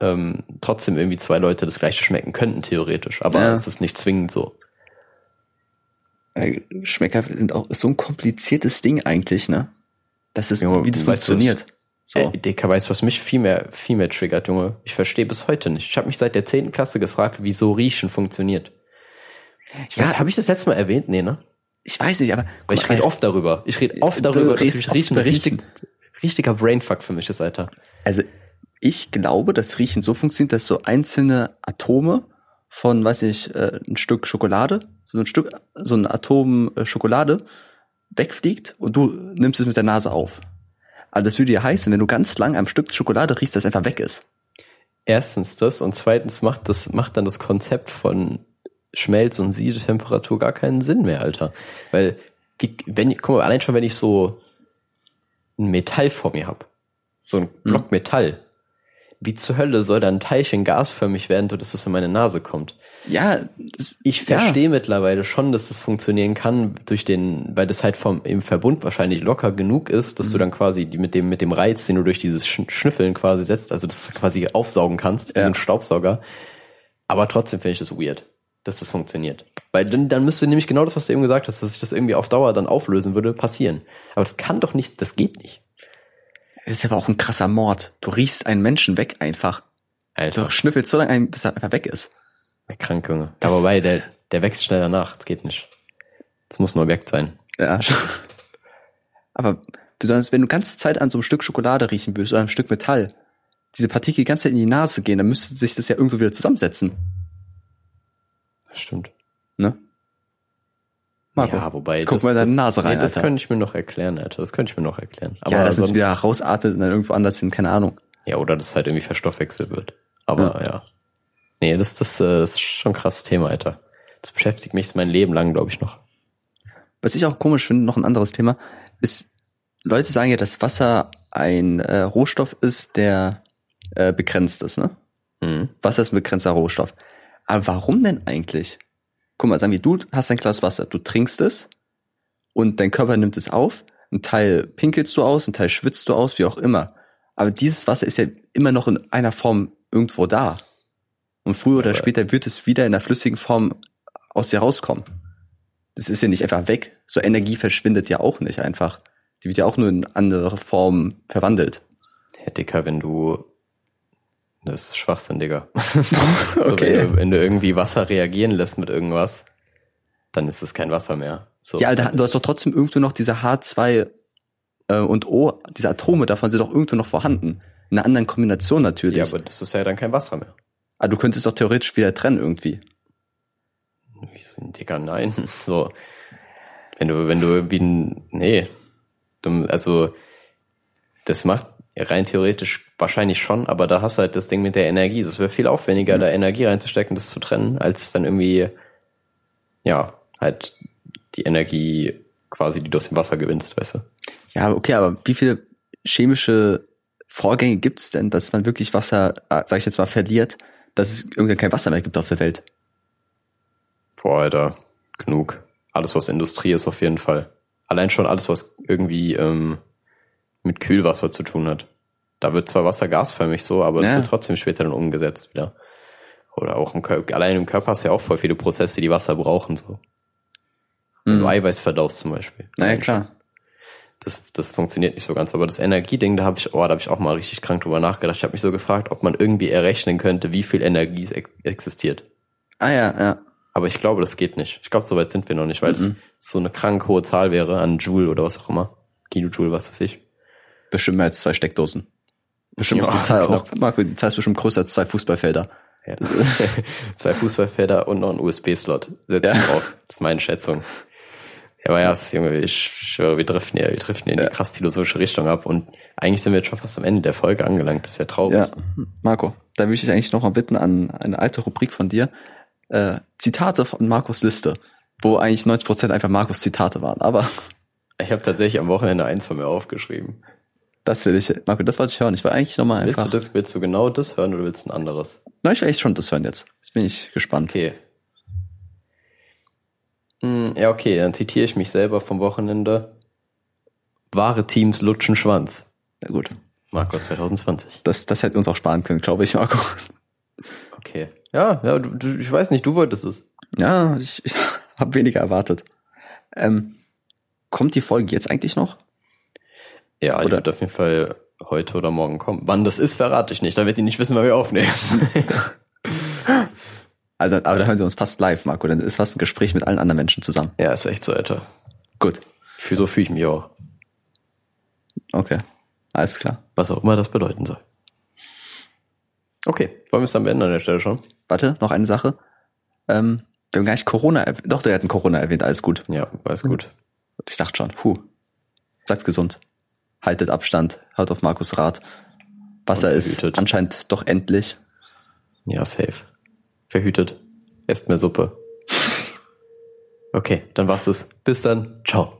ähm, trotzdem irgendwie zwei Leute das gleiche schmecken könnten, theoretisch. Aber ja. es ist nicht zwingend so. Geschmäcker sind auch so ein kompliziertes Ding eigentlich, ne? Das ist, Junge, wie das funktioniert. So. Ey, Dicker, weißt was mich viel mehr, viel mehr triggert, Junge? Ich verstehe bis heute nicht. Ich habe mich seit der zehnten Klasse gefragt, wieso Riechen funktioniert. Ich ja, weiß, habe ich das letzte Mal erwähnt? Nee, ne? Ich weiß nicht, aber Weil ich rede oft darüber. Ich rede oft darüber, dass mich Riechen richtig, richtiger Brainfuck für mich ist, Alter. Also ich glaube, dass Riechen so funktioniert, dass so einzelne Atome von, weiß ich, äh, ein Stück Schokolade so ein Stück, so ein Atom äh, Schokolade wegfliegt und du nimmst es mit der Nase auf. Aber das würde ja heißen, wenn du ganz lang am Stück Schokolade riechst, das einfach weg ist. Erstens das und zweitens macht das, macht dann das Konzept von Schmelz- und Siedetemperatur gar keinen Sinn mehr, Alter. Weil, wie, wenn, guck mal, allein schon, wenn ich so ein Metall vor mir hab, so ein Block hm. Metall, wie zur Hölle soll da ein Teilchen gasförmig werden, sodass es in meine Nase kommt? Ja, das, ich verstehe ja. mittlerweile schon, dass das funktionieren kann durch den, weil das halt vom im Verbund wahrscheinlich locker genug ist, dass mhm. du dann quasi die mit dem mit dem Reiz, den du durch dieses Schnüffeln quasi setzt, also das quasi aufsaugen kannst, wie so ein Staubsauger. Aber trotzdem finde ich das weird, dass das funktioniert, weil dann dann müsste nämlich genau das, was du eben gesagt hast, dass sich das irgendwie auf Dauer dann auflösen würde, passieren. Aber das kann doch nicht, das geht nicht. Das ist aber auch ein krasser Mord. Du riechst einen Menschen weg einfach. Alter. Du schnüffelst so lange, bis er einfach weg ist. Der krank, Junge. Das Aber wobei, der, der wächst schneller nach. Das geht nicht. Das muss nur Objekt sein. Ja. Aber besonders, wenn du ganze Zeit an so einem Stück Schokolade riechen würdest oder einem Stück Metall, diese Partikel die ganze Zeit in die Nase gehen, dann müsste sich das ja irgendwo wieder zusammensetzen. Das stimmt. Ne? Marco, ja, wobei. Guck das, mal deine Nase rein. Nee, das könnte ich mir noch erklären, Alter. Das könnte ich mir noch erklären. Aber ja, dass es wieder rausatmet und dann irgendwo anders hin, keine Ahnung. Ja, oder dass es halt irgendwie verstoffwechselt wird. Aber ja. ja. Nee, das, das, äh, das ist schon ein krasses Thema, Alter. Das beschäftigt mich mein Leben lang, glaube ich, noch. Was ich auch komisch finde, noch ein anderes Thema, ist, Leute sagen ja, dass Wasser ein äh, Rohstoff ist, der äh, begrenzt ist, ne? Mhm. Wasser ist ein begrenzter Rohstoff. Aber warum denn eigentlich? Guck mal, sagen wir, du hast ein Glas Wasser, du trinkst es und dein Körper nimmt es auf, ein Teil pinkelst du aus, ein Teil schwitzt du aus, wie auch immer. Aber dieses Wasser ist ja immer noch in einer Form irgendwo da. Und früher oder später wird es wieder in der flüssigen Form aus dir rauskommen. Das ist ja nicht einfach weg. So Energie verschwindet ja auch nicht einfach. Die wird ja auch nur in andere Formen verwandelt. Herr Dicker, wenn du das ist Schwachsinn, Digga. so, okay. Wenn du, wenn du, irgendwie Wasser reagieren lässt mit irgendwas, dann ist es kein Wasser mehr. So, ja, Alter, du hast doch trotzdem irgendwo noch diese H2 äh, und O, diese Atome davon sind doch irgendwo noch vorhanden. In einer anderen Kombination natürlich. Ja, aber das ist ja dann kein Wasser mehr. Ah, du könntest doch theoretisch wieder trennen irgendwie. Digga, nein. So, wenn du, wenn du irgendwie, nee, du, also, das macht rein theoretisch wahrscheinlich schon, aber da hast du halt das Ding mit der Energie. Es wäre viel aufwendiger, mhm. da Energie reinzustecken, das zu trennen, als dann irgendwie, ja, halt die Energie quasi, die du aus dem Wasser gewinnst, weißt du? Ja, okay, aber wie viele chemische Vorgänge gibt's denn, dass man wirklich Wasser, äh, sag ich jetzt mal, verliert, dass es irgendwann kein Wasser mehr gibt auf der Welt. Boah, Alter, genug. Alles, was Industrie ist, auf jeden Fall. Allein schon alles, was irgendwie ähm, mit Kühlwasser zu tun hat. Da wird zwar Wasser gasförmig so, aber es Ja. wird trotzdem später dann umgesetzt wieder. Oder auch im Körper, allein im Körper hast du ja auch voll viele Prozesse, die Wasser brauchen, so. Wenn du Eiweiß verdaust zum Beispiel. Mhm. Naja, klar. Das, das funktioniert nicht so ganz. Aber das Energieding, da habe ich, oh, da habe ich auch mal richtig krank drüber nachgedacht. Ich habe mich so gefragt, ob man irgendwie errechnen könnte, wie viel Energie es ex existiert. Ah ja, ja. Aber ich glaube, das geht nicht. Ich glaube, so weit sind wir noch nicht, weil es so eine krank hohe Zahl wäre an Joule oder was auch immer. Kilojoule, was weiß ich. Bestimmt mehr als zwei Steckdosen. Bestimmt ist Ja, die Zahl knapp. auch, Marco, die Zahl ist bestimmt größer als zwei Fußballfelder. Ja. Zwei Fußballfelder und noch ein USB-Slot. Setz Ja. drauf. Das ist meine Schätzung. Ja, aber ja, Junge, ich schwöre, wir driften hier, wir driften hier in die krass philosophische Richtung ab und eigentlich sind wir jetzt schon fast am Ende der Folge angelangt. Das ist ja traurig. Ja, Marco, da würde ich dich eigentlich noch mal bitten an eine alte Rubrik von dir. Äh, Zitate von Markus Liste, wo eigentlich 90 Prozent einfach Markus Zitate waren. Aber Ich habe tatsächlich am Wochenende eins von mir aufgeschrieben. Das will ich, Marco, das wollte ich hören. Ich will eigentlich noch mal Willst einfach. du das, willst du genau das hören oder willst du ein anderes? Na, ich will eigentlich schon das hören jetzt. Jetzt bin ich gespannt. Okay. Hm, Ja, okay, dann zitiere ich mich selber vom Wochenende. Wahre Teams lutschen Schwanz. Ja, gut. Marco 2020. Das, das hätte uns auch sparen können, glaube ich, Marco. Okay. Ja, ja, du, du, ich weiß nicht, du wolltest es. Ja, ich, ich habe weniger erwartet. Ähm, kommt die Folge jetzt eigentlich noch? Ja, die Oder- wird auf jeden Fall heute oder morgen kommen. Wann das ist, verrate ich nicht. Da wird die nicht wissen, wann wir aufnehmen. Also, aber da hören sie uns fast live, Marco. Dann ist fast ein Gespräch mit allen anderen Menschen zusammen. ja, ist echt so, Alter. Gut. Für so fühle ich mich auch. Okay. Alles klar. Was auch immer das bedeuten soll. Okay, wollen wir es dann beenden an der Stelle schon? Warte, noch eine Sache. Ähm, wir haben gar nicht Corona erwähnt. Doch, der hat einen Corona erwähnt. Alles gut. Ja, alles gut. Ich dachte schon. Huh. Bleibt gesund. Haltet Abstand. Hört auf Markus Rat. Wasser ist anscheinend doch endlich. Ja, safe. Verhütet. Esst mehr Suppe. Okay, dann war's es. Bis dann. Ciao.